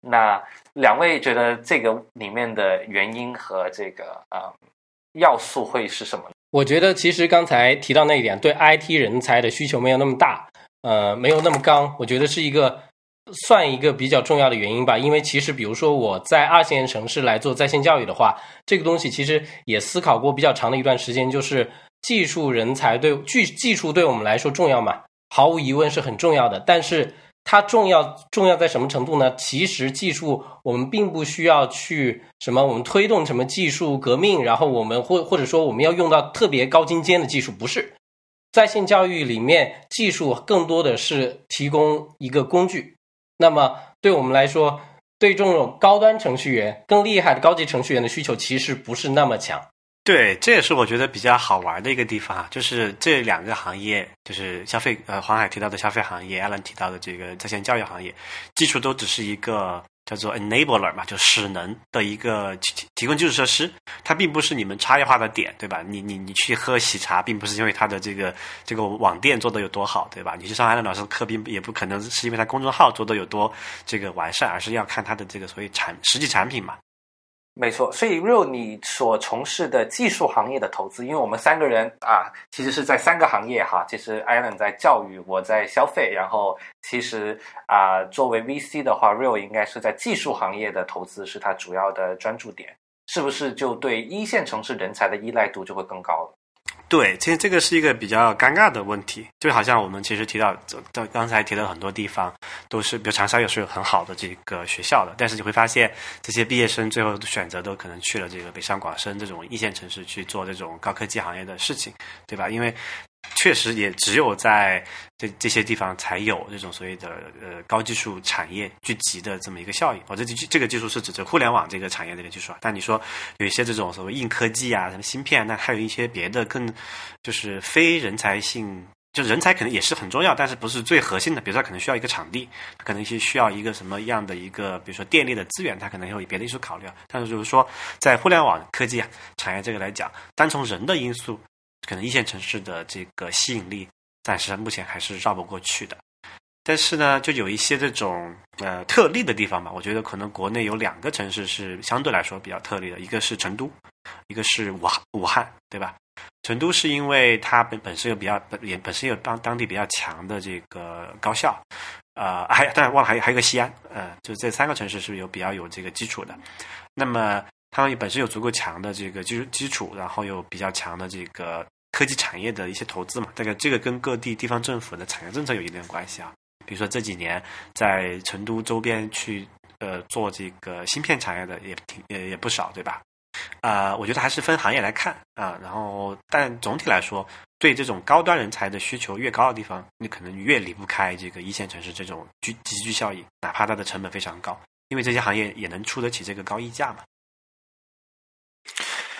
那两位觉得这个里面的原因和这个呃要素会是什么？我觉得其实刚才提到那一点，对 IT 人才的需求没有那么大，呃，没有那么刚，我觉得是一个。算一个比较重要的原因吧，因为其实比如说我在二线城市来做在线教育的话，这个东西其实也思考过比较长的一段时间，就是技术人才对技技术对我们来说重要嘛，毫无疑问是很重要的。但是它重要重要在什么程度呢？其实技术我们并不需要去什么，我们推动什么技术革命，然后我们或或者说我们要用到特别高精尖的技术，不是在线教育里面技术更多的是提供一个工具。那么，对我们来说，对这种高端程序员、更厉害的高级程序员的需求其实不是那么强。对，这也是我觉得比较好玩的一个地方啊，就是这两个行业，就是消费呃，黄海提到的消费行业，Alan 提到的这个在线教育行业，基础都只是一个。叫做 enabler 嘛，就使能的一个提提供基础设施，它并不是你们差异化的点，对吧？你你你去喝喜茶，并不是因为它的这个这个网店做的有多好，对吧？你去上海的老师的课，并也不可能是因为他公众号做的有多这个完善，而是要看他的这个所谓产实际产品嘛。没错，所以 Real 你所从事的技术行业的投资，因为我们三个人啊，其实是在三个行业哈。其实 Alan 在教育，我在消费，然后其实啊，作为 VC 的话，Real 应该是在技术行业的投资是他主要的专注点，是不是就对一线城市人才的依赖度就会更高了？对，其实这个是一个比较尴尬的问题，就好像我们其实提到，到刚才提到很多地方都是，比如长沙也是有很好的这个学校的，但是你会发现这些毕业生最后选择都可能去了这个北上广深这种一线城市去做这种高科技行业的事情，对吧？因为确实也只有在这这些地方才有这种所谓的呃高技术产业聚集的这么一个效应。我这这这个技术是指这互联网这个产业这个技术啊。但你说有一些这种所谓硬科技啊，什么芯片，那还有一些别的更就是非人才性，就人才可能也是很重要，但是不是最核心的。比如说可能需要一个场地，可能一些需要一个什么样的一个，比如说电力的资源，它可能有别的因素考虑啊。但是就是说在互联网科技啊产业这个来讲，单从人的因素。可能一线城市的这个吸引力，暂时目前还是绕不过去的。但是呢，就有一些这种呃特例的地方吧。我觉得可能国内有两个城市是相对来说比较特例的，一个是成都，一个是武汉，武汉对吧？成都是因为它本本身有比较本也本身有当当地比较强的这个高校，呃，还当然忘了还有还有个西安，呃，就这三个城市是有比较有这个基础的。那么他们本身有足够强的这个基础基础，然后有比较强的这个。科技产业的一些投资嘛，大概这个跟各地地方政府的产业政策有一定关系啊。比如说这几年在成都周边去呃做这个芯片产业的也挺也也不少，对吧？啊，我觉得还是分行业来看啊。然后，但总体来说，对这种高端人才的需求越高的地方，你可能越离不开这个一线城市这种聚集聚效应，哪怕它的成本非常高，因为这些行业也能出得起这个高溢价嘛。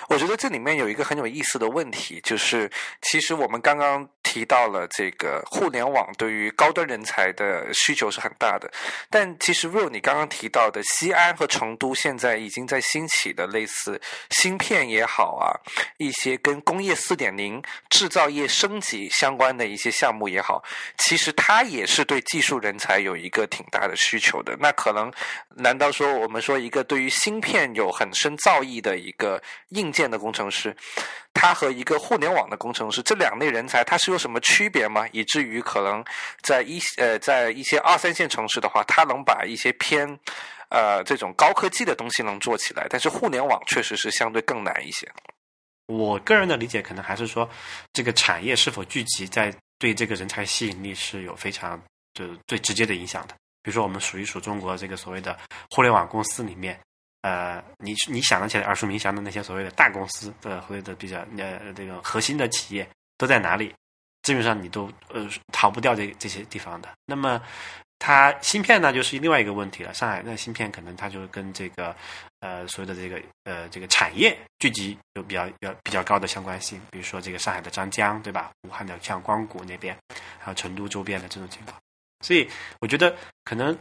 我觉得这里面有一个很有意思的问题，就是其实我们刚刚。提到了这个互联网对于高端人才的需求是很大的，但其实 Real 你刚刚提到的西安和成都现在已经在兴起的类似芯片也好啊，一些跟工业四点零制造业升级相关的一些项目也好，其实它也是对技术人才有一个挺大的需求的。那可能难道说我们说一个对于芯片有很深造诣的一个硬件的工程师？他和一个互联网的工程师这两类人才，他是有什么区别吗？以至于可能在一呃在一些二三线城市的话，它能把一些偏呃这种高科技的东西能做起来，但是互联网确实是相对更难一些。我个人的理解可能还是说，这个产业是否聚集在对这个人才吸引力是有非常就是最直接的影响的。比如说，我们数一数中国这个所谓的互联网公司里面。呃，你你想得起来耳熟能详的那些所谓的大公司的所谓的比较呃这个核心的企业都在哪里？基本上你都呃逃不掉这这些地方的。那么它芯片呢，就是另外一个问题了。上海那芯片可能它就跟这个呃所有的这个呃这个产业聚集有比较比较比较高的相关性。比如说这个上海的张江，对吧？武汉的像光谷那边，还有成都周边的这种情况。所以我觉得可能。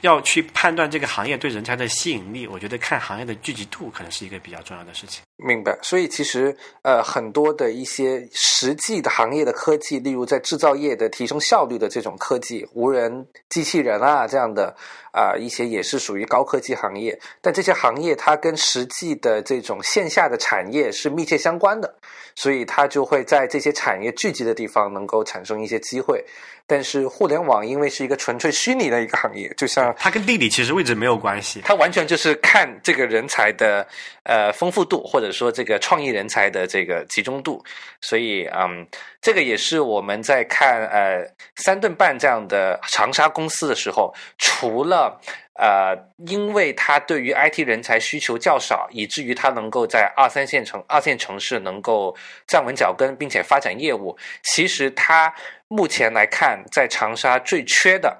要去判断这个行业对人才的吸引力，我觉得看行业的聚集度可能是一个比较重要的事情。明白。所以其实呃，很多的一些实际的行业的科技，例如在制造业的提升效率的这种科技，无人机器人啊这样的啊一些也是属于高科技行业。但这些行业它跟实际的这种线下的产业是密切相关的，所以它就会在这些产业聚集的地方能够产生一些机会。但是互联网因为是一个纯粹虚拟的一个行业，就像它跟地理其实位置没有关系，它完全就是看这个人才的呃丰富度，或者说这个创意人才的这个集中度。所以，嗯，这个也是我们在看呃三顿半这样的长沙公司的时候，除了呃因为它对于 IT 人才需求较少，以至于它能够在二三线城二线城市能够站稳脚跟，并且发展业务，其实它。目前来看，在长沙最缺的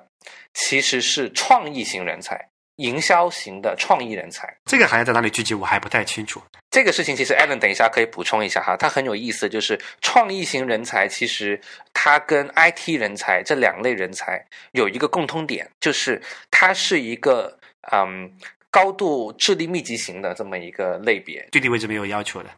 其实是创意型人才、营销型的创意人才。这个行业在哪里聚集，我还不太清楚。这个事情其实 Allen 等一下可以补充一下哈，它很有意思，就是创意型人才其实它跟 IT 人才这两类人才有一个共通点，就是它是一个嗯高度智力密集型的这么一个类别，具体位置没有要求的。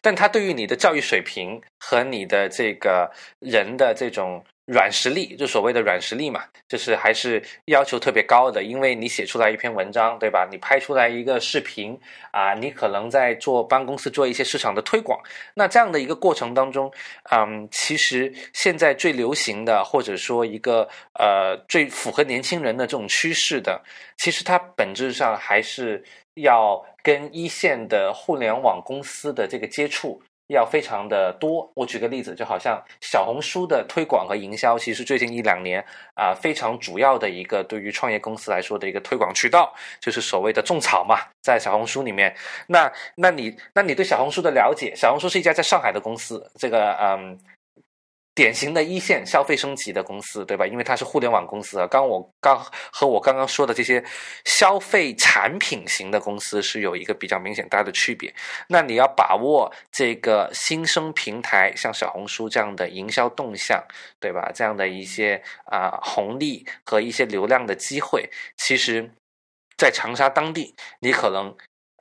但它对于你的教育水平和你的这个人的这种软实力，就所谓的软实力嘛，就是还是要求特别高的，因为你写出来一篇文章，对吧？你拍出来一个视频啊，你可能在做帮公司做一些市场的推广。那这样的一个过程当中，嗯，其实现在最流行的，或者说一个呃最符合年轻人的这种趋势的，其实它本质上还是要跟一线的互联网公司的这个接触。要非常的多。我举个例子，就好像小红书的推广和营销，其实最近一两年啊，非常主要的一个对于创业公司来说的一个推广渠道，就是所谓的种草嘛，在小红书里面。那那你那你对小红书的了解？小红书是一家在上海的公司，这个嗯。典型的一线消费升级的公司，对吧？因为它是互联网公司啊。刚我刚和我刚刚说的这些消费产品型的公司是有一个比较明显大的区别。那你要把握这个新生平台，像小红书这样的营销动向，对吧？这样的一些啊红利和一些流量的机会，其实，在长沙当地，你可能。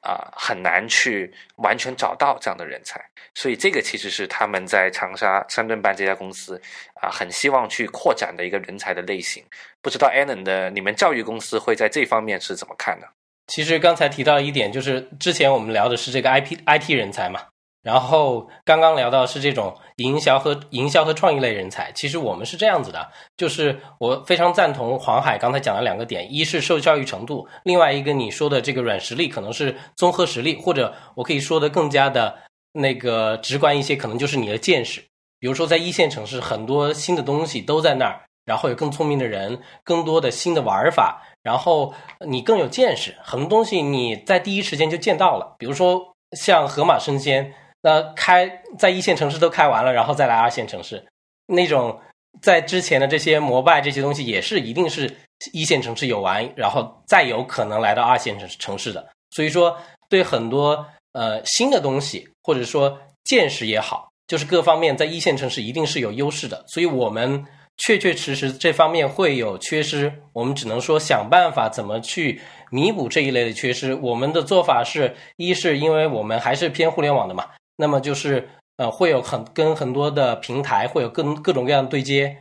啊，很难去完全找到这样的人才，所以这个其实是他们在长沙深圳办这家公司啊，很希望去扩展的一个人才的类型。不知道 Allen 的你们教育公司会在这方面是怎么看的？其实刚才提到一点，就是之前我们聊的是这个 IP IT 人才嘛。然后刚刚聊到是这种营销和营销和创意类人才，其实我们是这样子的，就是我非常赞同黄海刚才讲的两个点，一是受教育程度，另外一个你说的这个软实力可能是综合实力，或者我可以说的更加的那个直观一些，可能就是你的见识。比如说在一线城市，很多新的东西都在那儿，然后有更聪明的人，更多的新的玩法，然后你更有见识，很多东西你在第一时间就见到了。比如说像盒马生鲜。那开在一线城市都开完了，然后再来二线城市，那种在之前的这些摩拜这些东西也是一定是一线城市有完，然后再有可能来到二线城城市的。所以说，对很多呃新的东西或者说见识也好，就是各方面在一线城市一定是有优势的。所以我们确确实实这方面会有缺失，我们只能说想办法怎么去弥补这一类的缺失。我们的做法是一是因为我们还是偏互联网的嘛。那么就是呃，会有很跟很多的平台会有各各种各样的对接，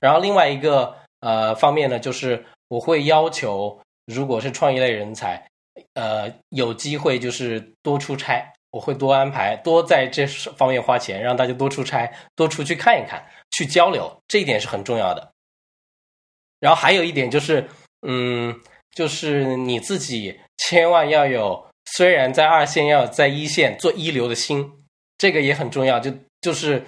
然后另外一个呃方面呢，就是我会要求，如果是创业类人才，呃，有机会就是多出差，我会多安排，多在这方面花钱，让大家多出差，多出去看一看，去交流，这一点是很重要的。然后还有一点就是，嗯，就是你自己千万要有，虽然在二线，要在一线做一流的心。这个也很重要，就就是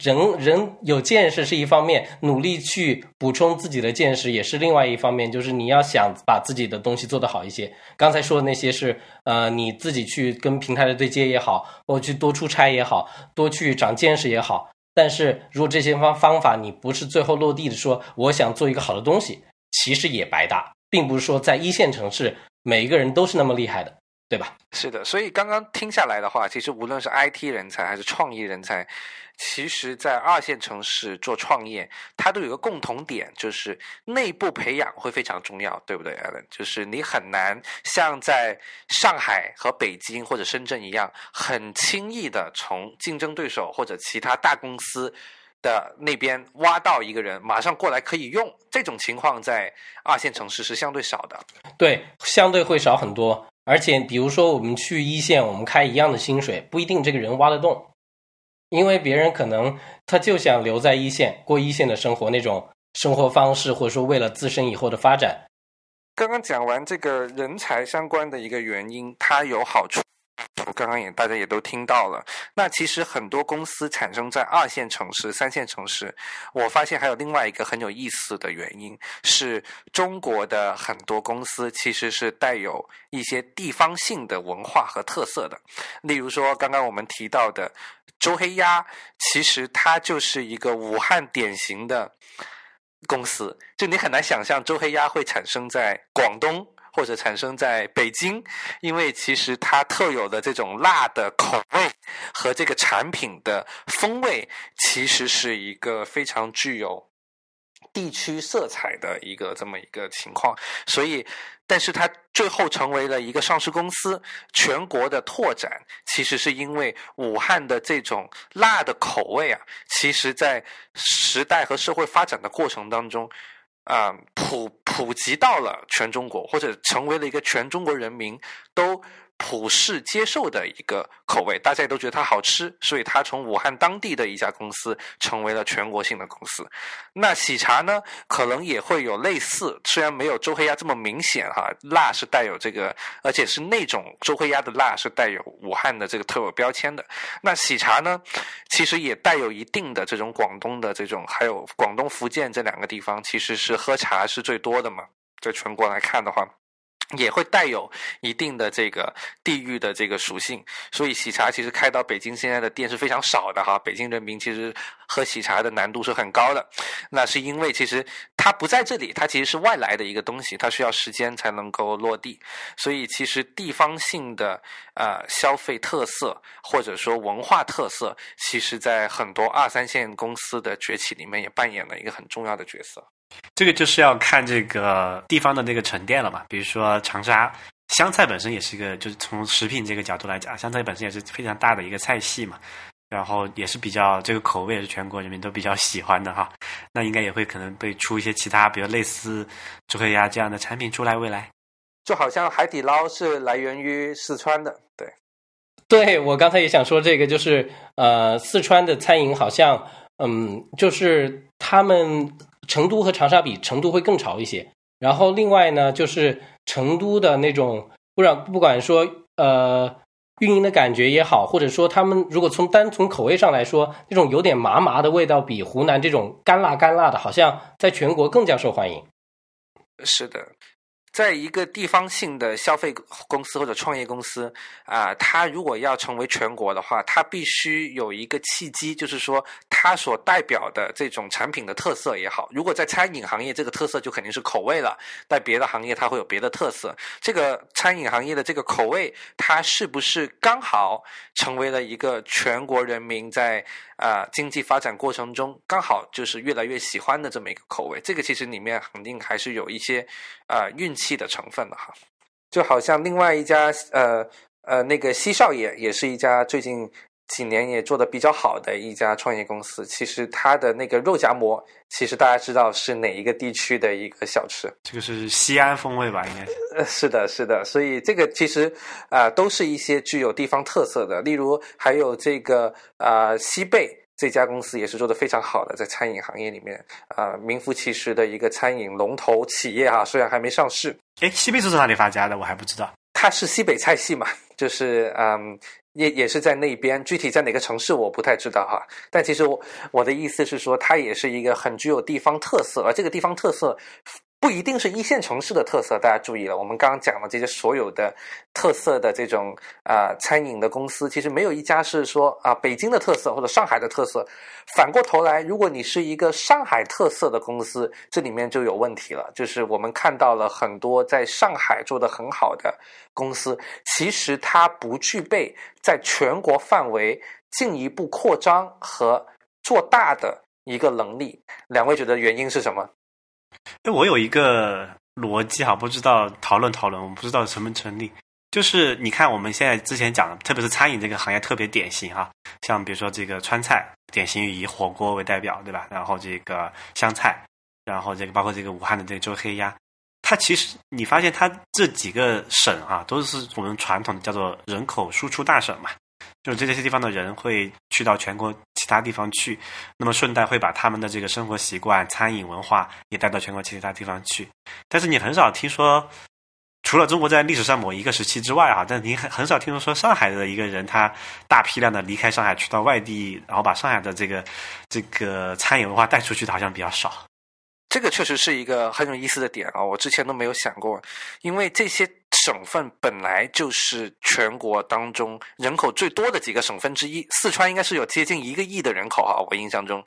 人人有见识是一方面，努力去补充自己的见识也是另外一方面。就是你要想把自己的东西做得好一些。刚才说的那些是呃，你自己去跟平台的对接也好，或去多出差也好，多去长见识也好。但是如果这些方方法你不是最后落地的，说我想做一个好的东西，其实也白搭，并不是说在一线城市每一个人都是那么厉害的。对吧？是的，所以刚刚听下来的话，其实无论是 IT 人才还是创意人才，其实，在二线城市做创业，它都有个共同点，就是内部培养会非常重要，对不对，Allen？就是你很难像在上海和北京或者深圳一样，很轻易的从竞争对手或者其他大公司的那边挖到一个人，马上过来可以用。这种情况在二线城市是相对少的，对，相对会少很多。而且，比如说我们去一线，我们开一样的薪水，不一定这个人挖得动，因为别人可能他就想留在一线，过一线的生活，那种生活方式，或者说为了自身以后的发展。刚刚讲完这个人才相关的一个原因，它有好处。我刚刚也大家也都听到了，那其实很多公司产生在二线城市、三线城市，我发现还有另外一个很有意思的原因，是中国的很多公司其实是带有一些地方性的文化和特色的。例如说，刚刚我们提到的周黑鸭，其实它就是一个武汉典型的公司，就你很难想象周黑鸭会产生在广东。或者产生在北京，因为其实它特有的这种辣的口味和这个产品的风味，其实是一个非常具有地区色彩的一个这么一个情况，所以，但是它最后成为了一个上市公司，全国的拓展，其实是因为武汉的这种辣的口味啊，其实在时代和社会发展的过程当中，啊，普普及到了全中国，或者成为了一个全中国人民都。普世接受的一个口味，大家也都觉得它好吃，所以它从武汉当地的一家公司成为了全国性的公司。那喜茶呢，可能也会有类似，虽然没有周黑鸭这么明显哈，辣是带有这个，而且是那种周黑鸭的辣是带有武汉的这个特有标签的。那喜茶呢，其实也带有一定的这种广东的这种，还有广东、福建这两个地方，其实是喝茶是最多的嘛，在全国来看的话。也会带有一定的这个地域的这个属性，所以喜茶其实开到北京现在的店是非常少的哈。北京人民其实喝喜茶的难度是很高的，那是因为其实它不在这里，它其实是外来的一个东西，它需要时间才能够落地。所以其实地方性的呃消费特色或者说文化特色，其实在很多二三线公司的崛起里面也扮演了一个很重要的角色。这个就是要看这个地方的那个沉淀了嘛。比如说长沙湘菜本身也是一个，就是从食品这个角度来讲，湘菜本身也是非常大的一个菜系嘛。然后也是比较这个口味也是全国人民都比较喜欢的哈。那应该也会可能被出一些其他，比如类似周黑鸭这样的产品出来。未来就好像海底捞是来源于四川的，对。对我刚才也想说这个，就是呃，四川的餐饮好像，嗯，就是他们。成都和长沙比，成都会更潮一些。然后另外呢，就是成都的那种，不然不管说呃运营的感觉也好，或者说他们如果从单从口味上来说，那种有点麻麻的味道，比湖南这种干辣干辣的，好像在全国更加受欢迎。是的。在一个地方性的消费公司或者创业公司啊，它如果要成为全国的话，它必须有一个契机，就是说它所代表的这种产品的特色也好。如果在餐饮行业，这个特色就肯定是口味了；在别的行业，它会有别的特色。这个餐饮行业的这个口味，它是不是刚好成为了一个全国人民在啊经济发展过程中刚好就是越来越喜欢的这么一个口味？这个其实里面肯定还是有一些啊运气。气的成分了哈，就好像另外一家呃呃那个西少爷也是一家最近几年也做的比较好的一家创业公司。其实它的那个肉夹馍，其实大家知道是哪一个地区的一个小吃？这个是西安风味吧？应该是。呃，是的，是的。所以这个其实啊，都是一些具有地方特色的。例如还有这个啊西贝。这家公司也是做的非常好的，在餐饮行业里面，啊，名副其实的一个餐饮龙头企业哈。虽然还没上市，哎，西北是从哪里发家的？我还不知道。它是西北菜系嘛，就是嗯，也也是在那边，具体在哪个城市我不太知道哈。但其实我我的意思是说，它也是一个很具有地方特色，而这个地方特色。不一定是一线城市的特色，大家注意了，我们刚刚讲的这些所有的特色的这种啊餐饮的公司，其实没有一家是说啊北京的特色或者上海的特色。反过头来，如果你是一个上海特色的公司，这里面就有问题了。就是我们看到了很多在上海做的很好的公司，其实它不具备在全国范围进一步扩张和做大的一个能力。两位觉得原因是什么？哎，我有一个逻辑哈，不知道讨论讨论，我们不知道成不成立。就是你看，我们现在之前讲的，特别是餐饮这个行业特别典型哈，像比如说这个川菜，典型以火锅为代表，对吧？然后这个湘菜，然后这个包括这个武汉的这个周黑鸭，它其实你发现它这几个省啊，都是我们传统的叫做人口输出大省嘛。就是这些地方的人会去到全国其他地方去，那么顺带会把他们的这个生活习惯、餐饮文化也带到全国其他地方去。但是你很少听说，除了中国在历史上某一个时期之外啊，但你很很少听说说上海的一个人他大批量的离开上海去到外地，然后把上海的这个这个餐饮文化带出去的，好像比较少。这个确实是一个很有意思的点啊，我之前都没有想过，因为这些。省份本来就是全国当中人口最多的几个省份之一，四川应该是有接近一个亿的人口哈，我印象中，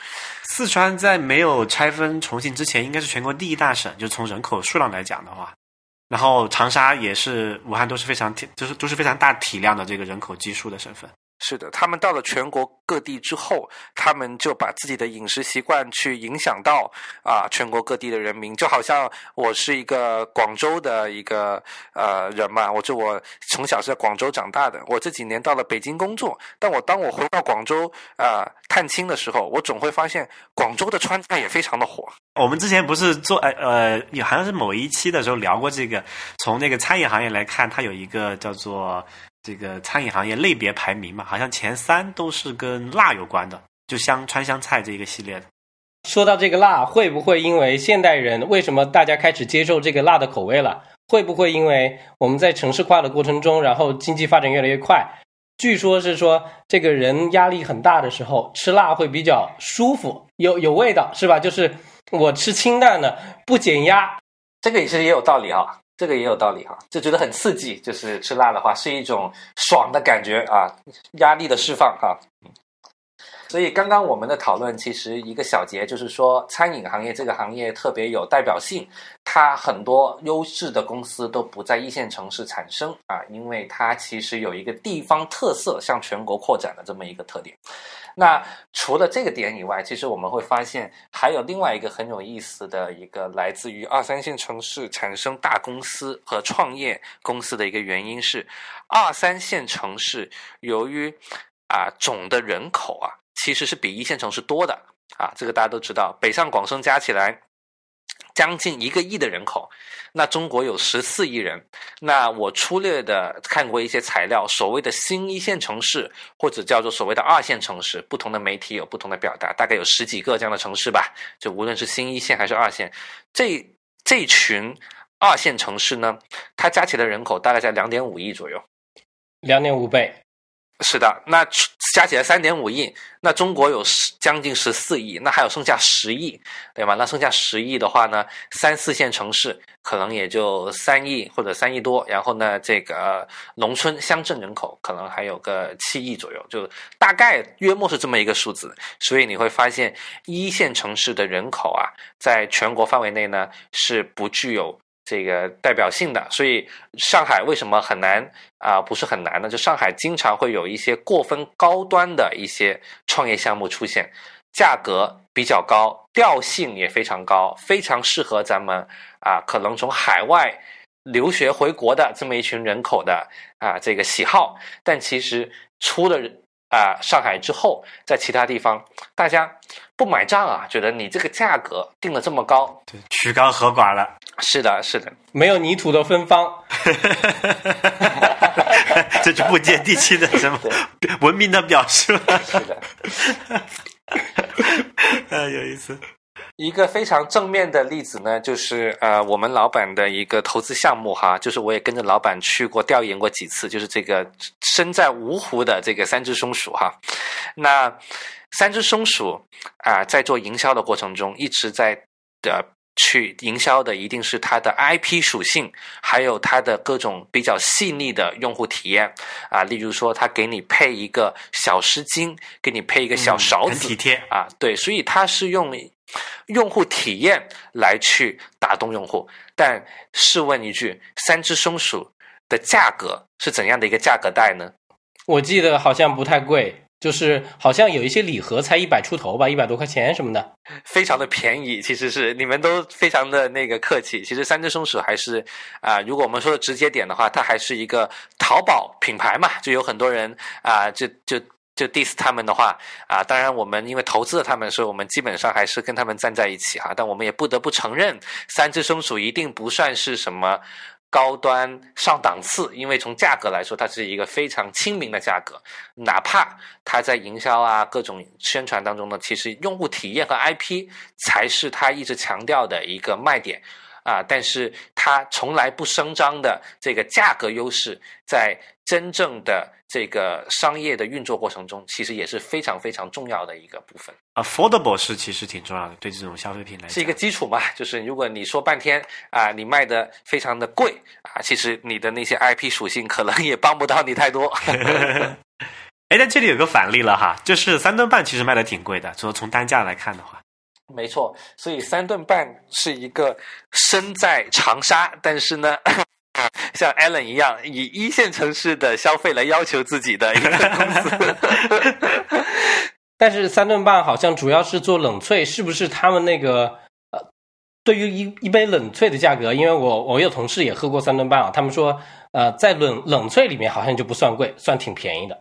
四川在没有拆分重庆之前，应该是全国第一大省，就从人口数量来讲的话，然后长沙也是武汉都是非常体，就是都是非常大体量的这个人口基数的省份。是的，他们到了全国各地之后，他们就把自己的饮食习惯去影响到啊全国各地的人民，就好像我是一个广州的一个呃人嘛，我就我从小是在广州长大的，我这几年到了北京工作，但我当我回到广州啊、探亲的时候，我总会发现广州的川菜也非常的火。我们之前不是做呃呃，也好像是某一期的时候聊过这个，从那个餐饮行业来看，它有一个叫做这个餐饮行业类别排名嘛，好像前三都是跟辣有关的，就香川湘菜这一个系列的。说到这个辣，会不会因为现代人为什么大家开始接受这个辣的口味了？会不会因为我们在城市化的过程中，然后经济发展越来越快？据说是说这个人压力很大的时候吃辣会比较舒服，有有味道，是吧？就是我吃清淡的不减压，这个也是也有道理哈，这个也有道理哈，就觉得很刺激，就是吃辣的话是一种爽的感觉啊，压力的释放哈。所以刚刚我们的讨论其实一个小节就是说，餐饮行业这个行业特别有代表性，它很多优质的公司都不在一线城市产生啊，因为它其实有一个地方特色向全国扩展的这么一个特点。那除了这个点以外，其实我们会发现还有另外一个很有意思的一个来自于二三线城市产生大公司和创业公司的一个原因是，二三线城市由于啊总的人口啊其实是比一线城市多的啊，这个大家都知道，北上广深加起来。将近一个亿的人口，那中国有十四亿人。那我粗略的看过一些材料，所谓的新一线城市，或者叫做所谓的二线城市，不同的媒体有不同的表达，大概有十几个这样的城市吧。就无论是新一线还是二线，这这群二线城市呢，它加起来人口大概在两点五亿左右。两点五倍。是的，那加起来三点五亿，那中国有十将近十四亿，那还有剩下十亿，对吧？那剩下十亿的话呢，三四线城市可能也就三亿或者三亿多，然后呢，这个农村乡镇人口可能还有个七亿左右，就大概约莫是这么一个数字。所以你会发现，一线城市的人口啊，在全国范围内呢是不具有。这个代表性的，所以上海为什么很难啊？不是很难呢？就上海经常会有一些过分高端的一些创业项目出现，价格比较高，调性也非常高，非常适合咱们啊，可能从海外留学回国的这么一群人口的啊这个喜好。但其实出了啊上海之后，在其他地方大家不买账啊，觉得你这个价格定的这么高，对，曲高和寡了。是的，是的，没有泥土的芬芳，这就不接地气的什么文明的表述了。是的，呃，有意思。一个非常正面的例子呢，就是呃，我们老板的一个投资项目哈，就是我也跟着老板去过调研过几次，就是这个身在芜湖的这个三只松鼠哈。那三只松鼠啊、在做营销的过程中，一直在的。去营销的一定是它的 IP 属性，还有它的各种比较细腻的用户体验啊，例如说，它给你配一个小湿巾，给你配一个小勺子，很体贴。啊，对，所以它是用用户体验来去打动用户。但试问一句，三只松鼠的价格是怎样的一个价格带呢？我记得好像不太贵，就是好像有一些礼盒才一百出头吧，一百多块钱什么的。非常的便宜，其实是你们都非常的那个客气。其实三只松鼠还是啊、如果我们说的直接点的话，它还是一个淘宝品牌嘛，就有很多人啊、就就就 diss 他们的话啊、当然我们因为投资了他们，所以我们基本上还是跟他们站在一起哈。但我们也不得不承认，三只松鼠一定不算是什么。高端上档次，因为从价格来说，它是一个非常亲民的价格。哪怕它在营销啊各种宣传当中呢，其实用户体验和 IP 才是它一直强调的一个卖点啊。但是它从来不声张的这个价格优势，在真正的这个商业的运作过程中，其实也是非常非常重要的一个部分。affordable 是其实挺重要的，对这种消费品来讲是一个基础嘛，就是如果你说半天啊，你卖的非常的贵啊，其实你的那些 IP 属性可能也帮不到你太多。哎，但这里有个反例了哈，就是三顿半其实卖的挺贵的，从从单价来看的话，没错，所以三顿半是一个身在长沙，但是呢 像 Allen 一样以一线城市的消费来要求自己的一个公司。但是三顿半好像主要是做冷萃，是不是他们那个呃，对于一一杯冷萃的价格？因为我我有同事也喝过三顿半啊，他们说呃，在冷冷萃里面好像就不算贵，算挺便宜的。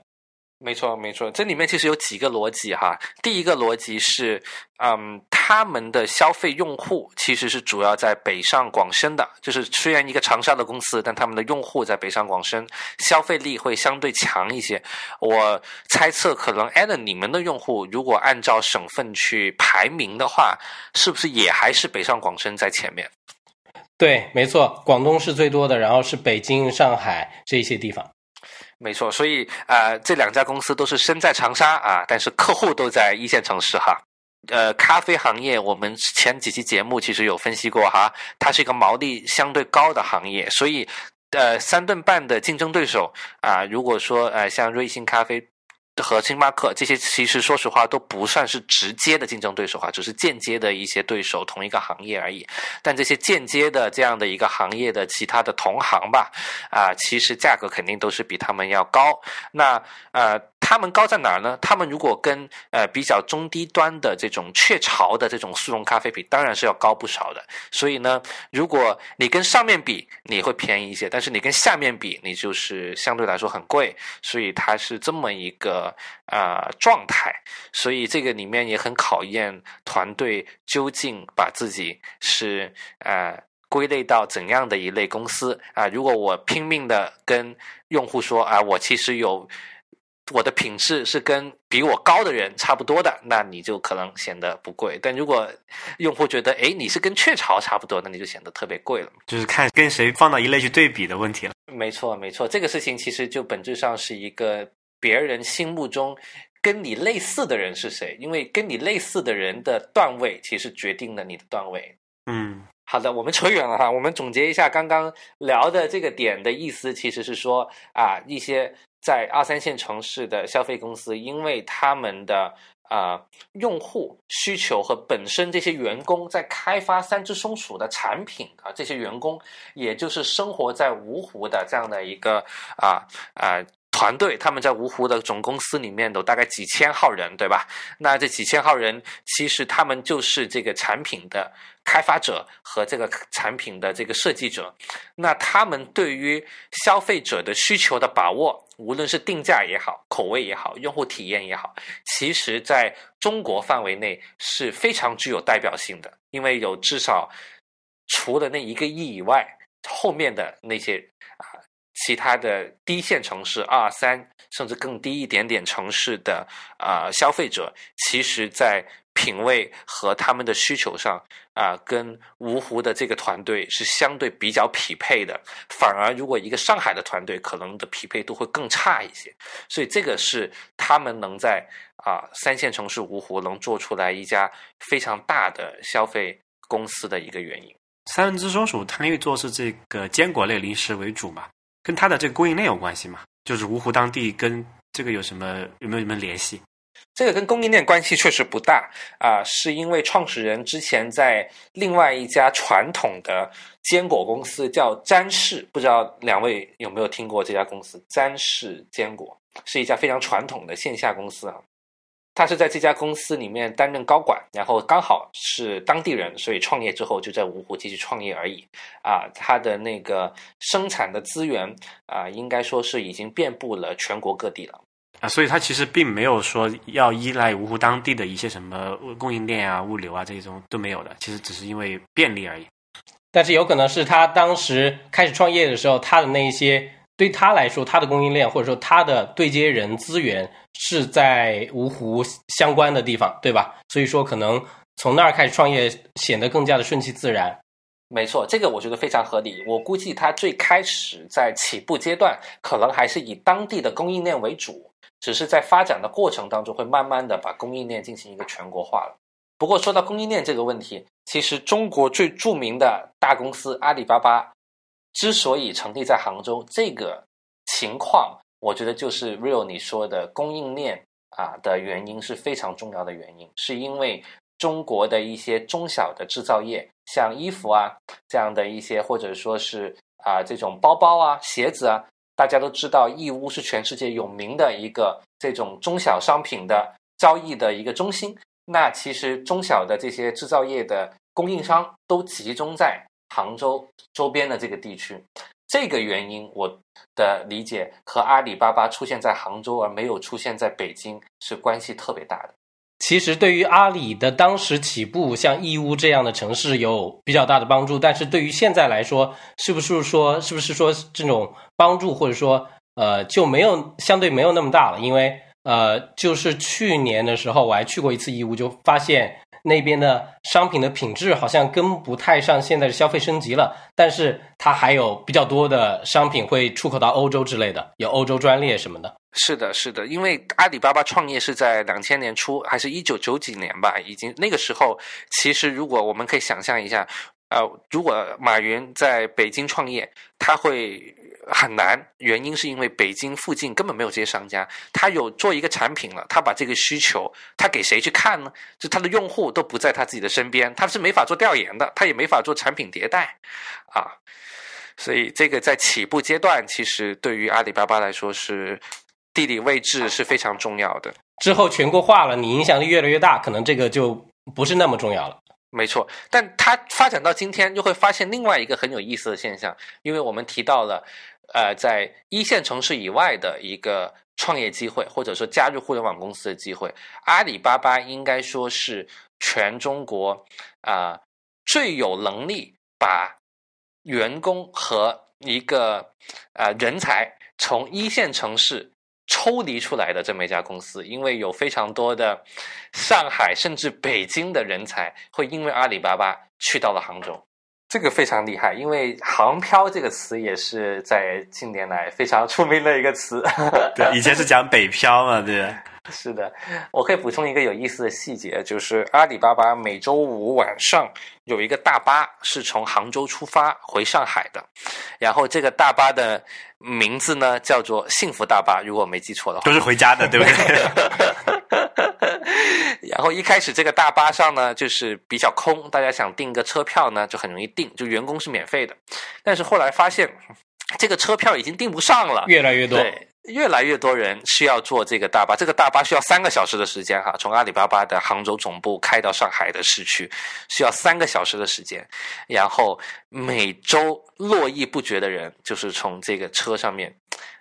没错，没错，这里面其实有几个逻辑哈。第一个逻辑是，嗯，他们的消费用户其实是主要在北上广深的，就是虽然一个长沙的公司，但他们的用户在北上广深，消费力会相对强一些。我猜测，可能 a l n 你们的用户如果按照省份去排名的话，是不是也还是北上广深在前面？对，没错，广东是最多的，然后是北京、上海这些地方。没错，所以啊，这两家公司都是身在长沙啊，但是客户都在一线城市哈。呃，咖啡行业我们前几期节目其实有分析过哈，它是一个毛利相对高的行业，所以呃，三顿半的竞争对手啊，如果说呃像瑞幸咖啡。和星巴克这些其实说实话都不算是直接的竞争对手啊，只是间接的一些对手，同一个行业而已。但这些间接的这样的一个行业的其他的同行吧，啊，其实价格肯定都是比他们要高。那呃。他们高在哪儿呢？他们如果跟呃比较中低端的这种雀巢的这种速溶咖啡比，当然是要高不少的。所以呢，如果你跟上面比，你会便宜一些；但是你跟下面比，你就是相对来说很贵。所以它是这么一个啊状态。所以这个里面也很考验团队究竟把自己是呃归类到怎样的一类公司啊？如果我拼命的跟用户说啊，我其实有。我的品质是跟比我高的人差不多的，那你就可能显得不贵。但如果用户觉得，哎，你是跟雀巢差不多，那你就显得特别贵了。就是看跟谁放到一类去对比的问题了。没错，没错，这个事情其实就本质上是一个别人心目中跟你类似的人是谁，因为跟你类似的人的段位其实决定了你的段位。嗯，好的，我们扯远了哈，我们总结一下刚刚聊的这个点的意思，其实是说啊一些。在二三线城市的消费公司，因为他们的啊用户需求和本身这些员工在开发三只松鼠的产品啊，这些员工也就是生活在芜湖的这样的一个啊啊。团队他们在芜湖的总公司里面有大概几千号人，对吧？那这几千号人其实他们就是这个产品的开发者和这个产品的这个设计者。那他们对于消费者的需求的把握，无论是定价也好、口味也好、用户体验也好，其实在中国范围内是非常具有代表性的，因为有至少除了那一个亿以外，后面的那些。其他的低线城市二三甚至更低一点点城市的啊消费者，其实在品味和他们的需求上啊，跟芜湖的这个团队是相对比较匹配的。反而如果一个上海的团队，可能的匹配度会更差一些。所以这个是他们能在啊三线城市芜湖能做出来一家非常大的消费公司的一个原因。三只松鼠它因为做是这个坚果类零食为主嘛。跟它的这个供应链有关系吗？就是芜湖当地跟这个有什么有没有什么联系？这个跟供应链关系确实不大啊，是因为创始人之前在另外一家传统的坚果公司叫詹氏，不知道两位有没有听过这家公司？詹氏坚果是一家非常传统的线下公司啊。他是在这家公司里面担任高管，然后刚好是当地人，所以创业之后就在芜湖继续创业而已。啊，他的那个生产的资源啊，应该说是已经遍布了全国各地了。啊，所以他其实并没有说要依赖芜湖当地的一些什么供应链啊、物流啊这种都没有的，其实只是因为便利而已。但是有可能是他当时开始创业的时候，他的那一些。对他来说，他的供应链或者说他的对接人资源是在芜湖相关的地方，对吧？所以说，可能从那儿开始创业显得更加的顺其自然。没错，这个我觉得非常合理。我估计他最开始在起步阶段，可能还是以当地的供应链为主，只是在发展的过程当中，会慢慢的把供应链进行一个全国化了。不过说到供应链这个问题，其实中国最著名的大公司阿里巴巴。之所以成立在杭州，这个情况，我觉得就是 real 你说的供应链啊的原因是非常重要的原因，是因为中国的一些中小的制造业，像衣服啊这样的一些，或者说是啊这种包包啊、鞋子啊，大家都知道义乌是全世界有名的一个这种中小商品的交易的一个中心。那其实中小的这些制造业的供应商都集中在杭州周边的这个地区。这个原因，我的理解和阿里巴巴出现在杭州而没有出现在北京是关系特别大的。其实对于阿里的当时起步，像义乌这样的城市有比较大的帮助，但是对于现在来说，是不是说是不是说这种帮助或者说呃就没有相对没有那么大了？因为呃就是去年的时候我还去过一次义乌，就发现。那边的商品的品质好像跟不太上现在的消费升级了，但是它还有比较多的商品会出口到欧洲之类的，有欧洲专列什么的。是的，是的，因为阿里巴巴创业是在两千年初，还是一九九几年吧？已经那个时候，其实如果我们可以想象一下，呃，如果马云在北京创业，他会。很难，原因是因为北京附近根本没有这些商家。他有做一个产品了，他把这个需求，他给谁去看呢？就他的用户都不在他自己的身边，他是没法做调研的，他也没法做产品迭代，啊，所以这个在起步阶段，其实对于阿里巴巴来说是地理位置是非常重要的。之后全国化了，你影响力越来越大，可能这个就不是那么重要了。没错，但它发展到今天，就会发现另外一个很有意思的现象，因为我们提到了。呃，在一线城市以外的一个创业机会，或者说加入互联网公司的机会，阿里巴巴应该说是全中国啊最有能力把员工和一个呃人才从一线城市抽离出来的这么一家公司，因为有非常多的上海甚至北京的人才会因为阿里巴巴去到了杭州。这个非常厉害，因为“航漂”这个词也是在近年来非常出名的一个词。对，以前是讲北漂嘛，对。是的，我可以补充一个有意思的细节，就是阿里巴巴每周五晚上有一个大巴是从杭州出发回上海的，然后这个大巴的名字呢叫做“幸福大巴”，如果我没记错的话。都是回家的，对不对？然后一开始这个大巴上呢，就是比较空，大家想订个车票呢，就很容易订，就员工是免费的。但是后来发现，这个车票已经订不上了，越来越多，对，越来越多人需要坐这个大巴。这个大巴需要三个小时的时间哈，从阿里巴巴的杭州总部开到上海的市区，需要三个小时的时间。然后每周络绎不绝的人就是从这个车上面。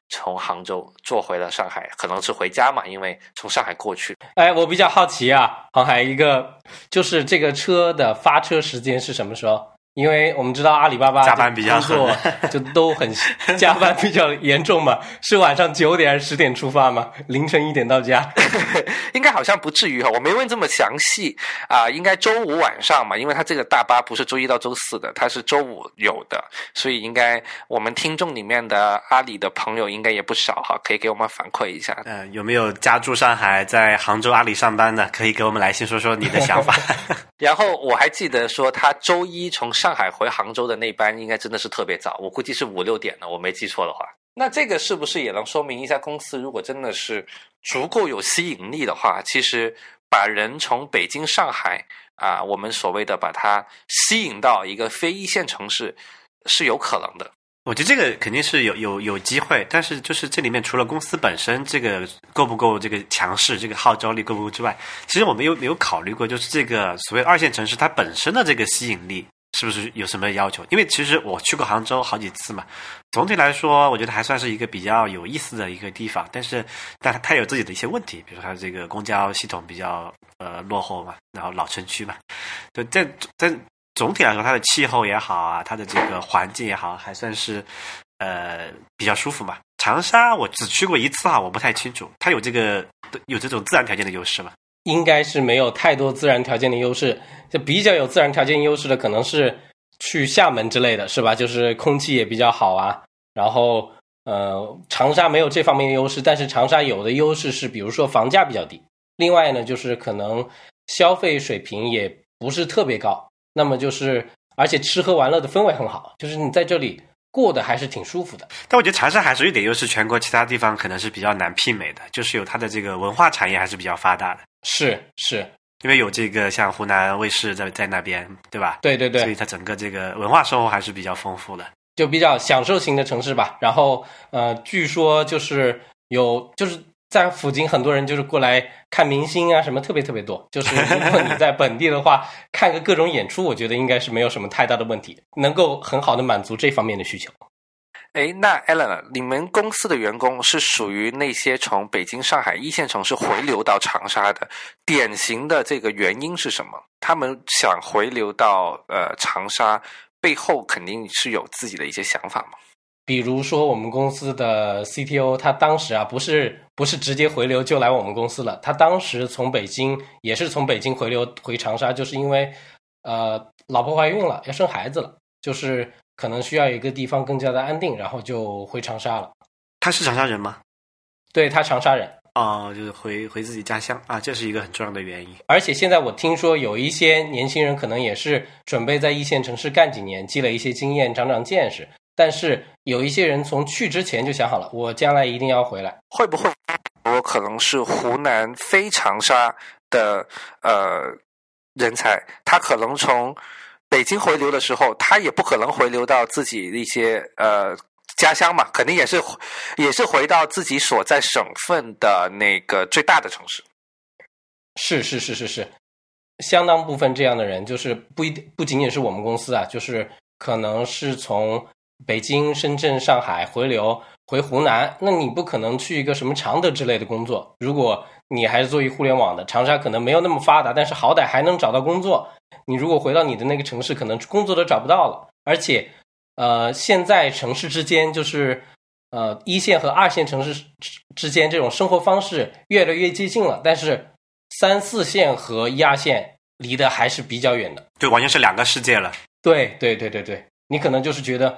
从杭州坐回了上海，可能是回家嘛，因为从上海过去。哎，我比较好奇啊，航海一个就是这个车的发车时间是什么时候？因为我们知道阿里巴巴加班比较多，就都很 加班比较严重嘛。是晚上九点还是十点出发吗？凌晨一点到家？应该好像不至于哈，我没问这么详细啊。应该周五晚上嘛，因为他这个大巴不是周一到周四的，它是周五有的，所以应该我们听众里面的阿里的朋友应该也不少哈，可以给我们反馈一下。嗯，有没有家住上海在杭州阿里上班的？可以给我们来信说说你的想法。然后我还记得说，他周一从上海回杭州的那班应该真的是特别早，我估计是五六点了，我没记错的话。那这个是不是也能说明一家公司如果真的是足够有吸引力的话，其实把人从北京、上海啊，我们所谓的把它吸引到一个非一线城市是有可能的。我觉得这个肯定是有有有机会，但是就是这里面除了公司本身这个够不够这个强势，这个号召力够不够之外，其实我们有没有考虑过，就是这个所谓二线城市它本身的这个吸引力是不是有什么要求？因为其实我去过杭州好几次嘛，总体来说，我觉得还算是一个比较有意思的一个地方，但是但它它有自己的一些问题，比如说它这个公交系统比较呃落后嘛，然后老城区嘛，就在在。总体来说，它的气候也好啊，它的这个环境也好，还算是呃比较舒服嘛。长沙我只去过一次哈，我不太清楚，它有这个有这种自然条件的优势吗？应该是没有太多自然条件的优势，就比较有自然条件优势的可能是去厦门之类的是吧？就是空气也比较好啊。然后呃，长沙没有这方面的优势，但是长沙有的优势是，比如说房价比较低，另外呢，就是可能消费水平也不是特别高。那么就是，而且吃喝玩乐的氛围很好，就是你在这里过得还是挺舒服的。但我觉得长沙还是有点优势，全国其他地方可能是比较难媲美的，就是有它的这个文化产业还是比较发达的。是是，因为有这个像湖南卫视在在那边，对吧？对对对，所以它整个这个文化生活还是比较丰富的。就比较享受型的城市吧。然后呃，据说就是有就是在附近很多人就是过来看明星啊什么特别特别多。就是如果你在本地的话，看个各种演出，我觉得应该是没有什么太大的问题，能够很好的满足这方面的需求。哎，那 Alan，你们公司的员工是属于那些从北京、上海一线城市回流到长沙的，典型的这个原因是什么？他们想回流到呃长沙，背后肯定是有自己的一些想法嘛？比如说我们公司的 CTO，他当时啊不是不是直接回流就来我们公司了，他当时从北京也是从北京回流回长沙，就是因为呃老婆怀孕了，要生孩子了，就是。可能需要一个地方更加的安定，然后就回长沙了。他是长沙人吗？对他长沙人哦，就是回回自己家乡啊，这是一个很重要的原因。而且现在我听说有一些年轻人可能也是准备在一线城市干几年，积累一些经验，长长见识。但是有一些人从去之前就想好了，我将来一定要回来。会不会我可能是湖南非长沙的呃人才？他可能从。北京回流的时候，他也不可能回流到自己的一些呃家乡嘛，肯定也是也是回到自己所在省份的那个最大的城市。是是是是是，相当部分这样的人，就是不一定不仅仅是我们公司啊，就是可能是从北京、深圳、上海回流回湖南，那你不可能去一个什么常德之类的工作。如果你还是做一互联网的，长沙可能没有那么发达，但是好歹还能找到工作。你如果回到你的那个城市，可能工作都找不到了。而且，呃，现在城市之间就是呃一线和二线城市之间这种生活方式越来越接近了，但是三四线和一二线离得还是比较远的，对完全是两个世界了。对对对对对，你可能就是觉得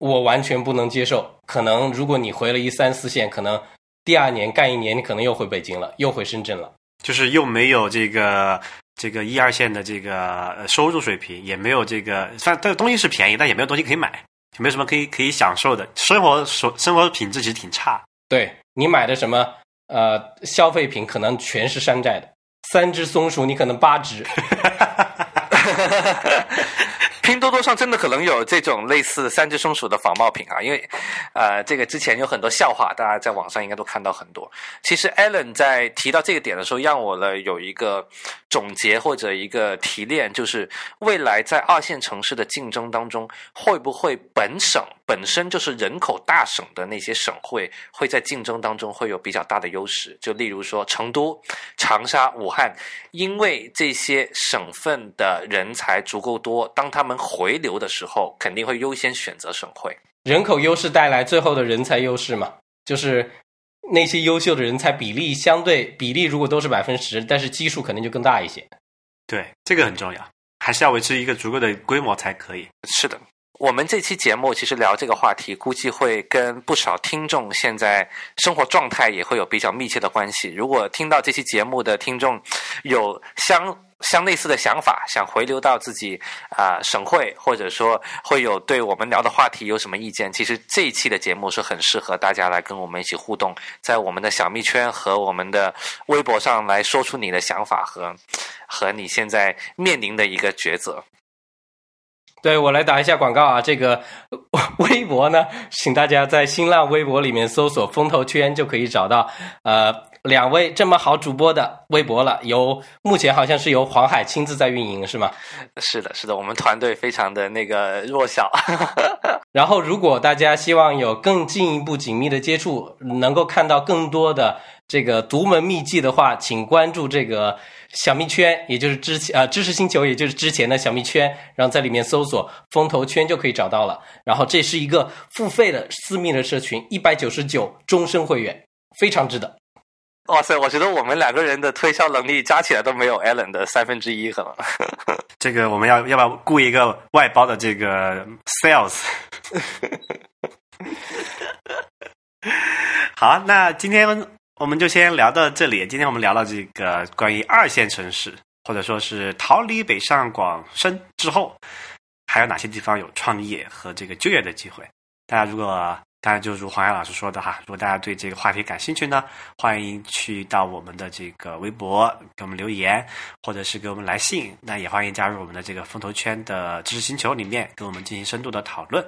我完全不能接受。可能如果你回了一三四线，可能第二年干一年，你可能又回北京了，又回深圳了，就是又没有这个。这个一二线的这个收入水平也没有这个，虽然这个东西是便宜，但也没有东西可以买，没有什么可以可以享受的生活，生生活品质其实挺差。对你买的什么呃消费品，可能全是山寨的，三只松鼠你可能八只。拼多多上真的可能有这种类似三只松鼠的仿冒品啊，因为，呃，这个之前有很多笑话，大家在网上应该都看到很多。其实 Allen 在提到这个点的时候，让我呢有一个总结或者一个提炼，就是未来在二线城市的竞争当中，会不会本省本身就是人口大省的那些省会，会在竞争当中会有比较大的优势？就例如说成都、长沙、武汉，因为这些省份的人才足够多，当他们回流的时候，肯定会优先选择省会。人口优势带来最后的人才优势嘛，就是那些优秀的人才比例相对比例，如果都是百分之十，但是基数肯定就更大一些。对，这个很重要，还是要维持一个足够的规模才可以。是的，我们这期节目其实聊这个话题，估计会跟不少听众现在生活状态也会有比较密切的关系。如果听到这期节目的听众有相。相类似的想法，想回流到自己啊省会，或者说会有对我们聊的话题有什么意见？其实这一期的节目是很适合大家来跟我们一起互动，在我们的小蜜圈和我们的微博上来说出你的想法和和你现在面临的一个抉择。对我来打一下广告啊，这个 微博呢，请大家在新浪微博里面搜索“风投圈”就可以找到呃。两位这么好主播的微博了，由目前好像是由黄海亲自在运营，是吗？是的，是的，我们团队非常的那个弱小。然后，如果大家希望有更进一步紧密的接触，能够看到更多的这个独门秘籍的话，请关注这个小蜜圈，也就是之前啊知识星球，也就是之前的小蜜圈，然后在里面搜索“风投圈”就可以找到了。然后，这是一个付费的私密的社群，一百九十九终身会员，非常值得。哇塞，我觉得我们两个人的推销能力加起来都没有 Allen 的三分之一，可能。这个我们要要不要雇一个外包的这个 sales？好，那今天我们就先聊到这里。今天我们聊了这个关于二线城市，或者说是逃离北上广深之后，还有哪些地方有创业和这个就业的机会？大家如果当然，就如黄岩老师说的哈，如果大家对这个话题感兴趣呢，欢迎去到我们的这个微博给我们留言，或者是给我们来信。那也欢迎加入我们的这个风投圈的知识星球里面，跟我们进行深度的讨论。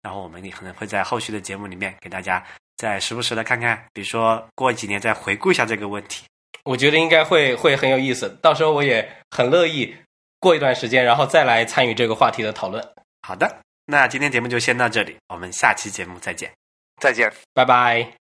然后我们也可能会在后续的节目里面给大家再时不时的看看，比如说过几年再回顾一下这个问题。我觉得应该会会很有意思，到时候我也很乐意过一段时间，然后再来参与这个话题的讨论。好的。那今天节目就先到这里，我们下期节目再见，再见，拜拜。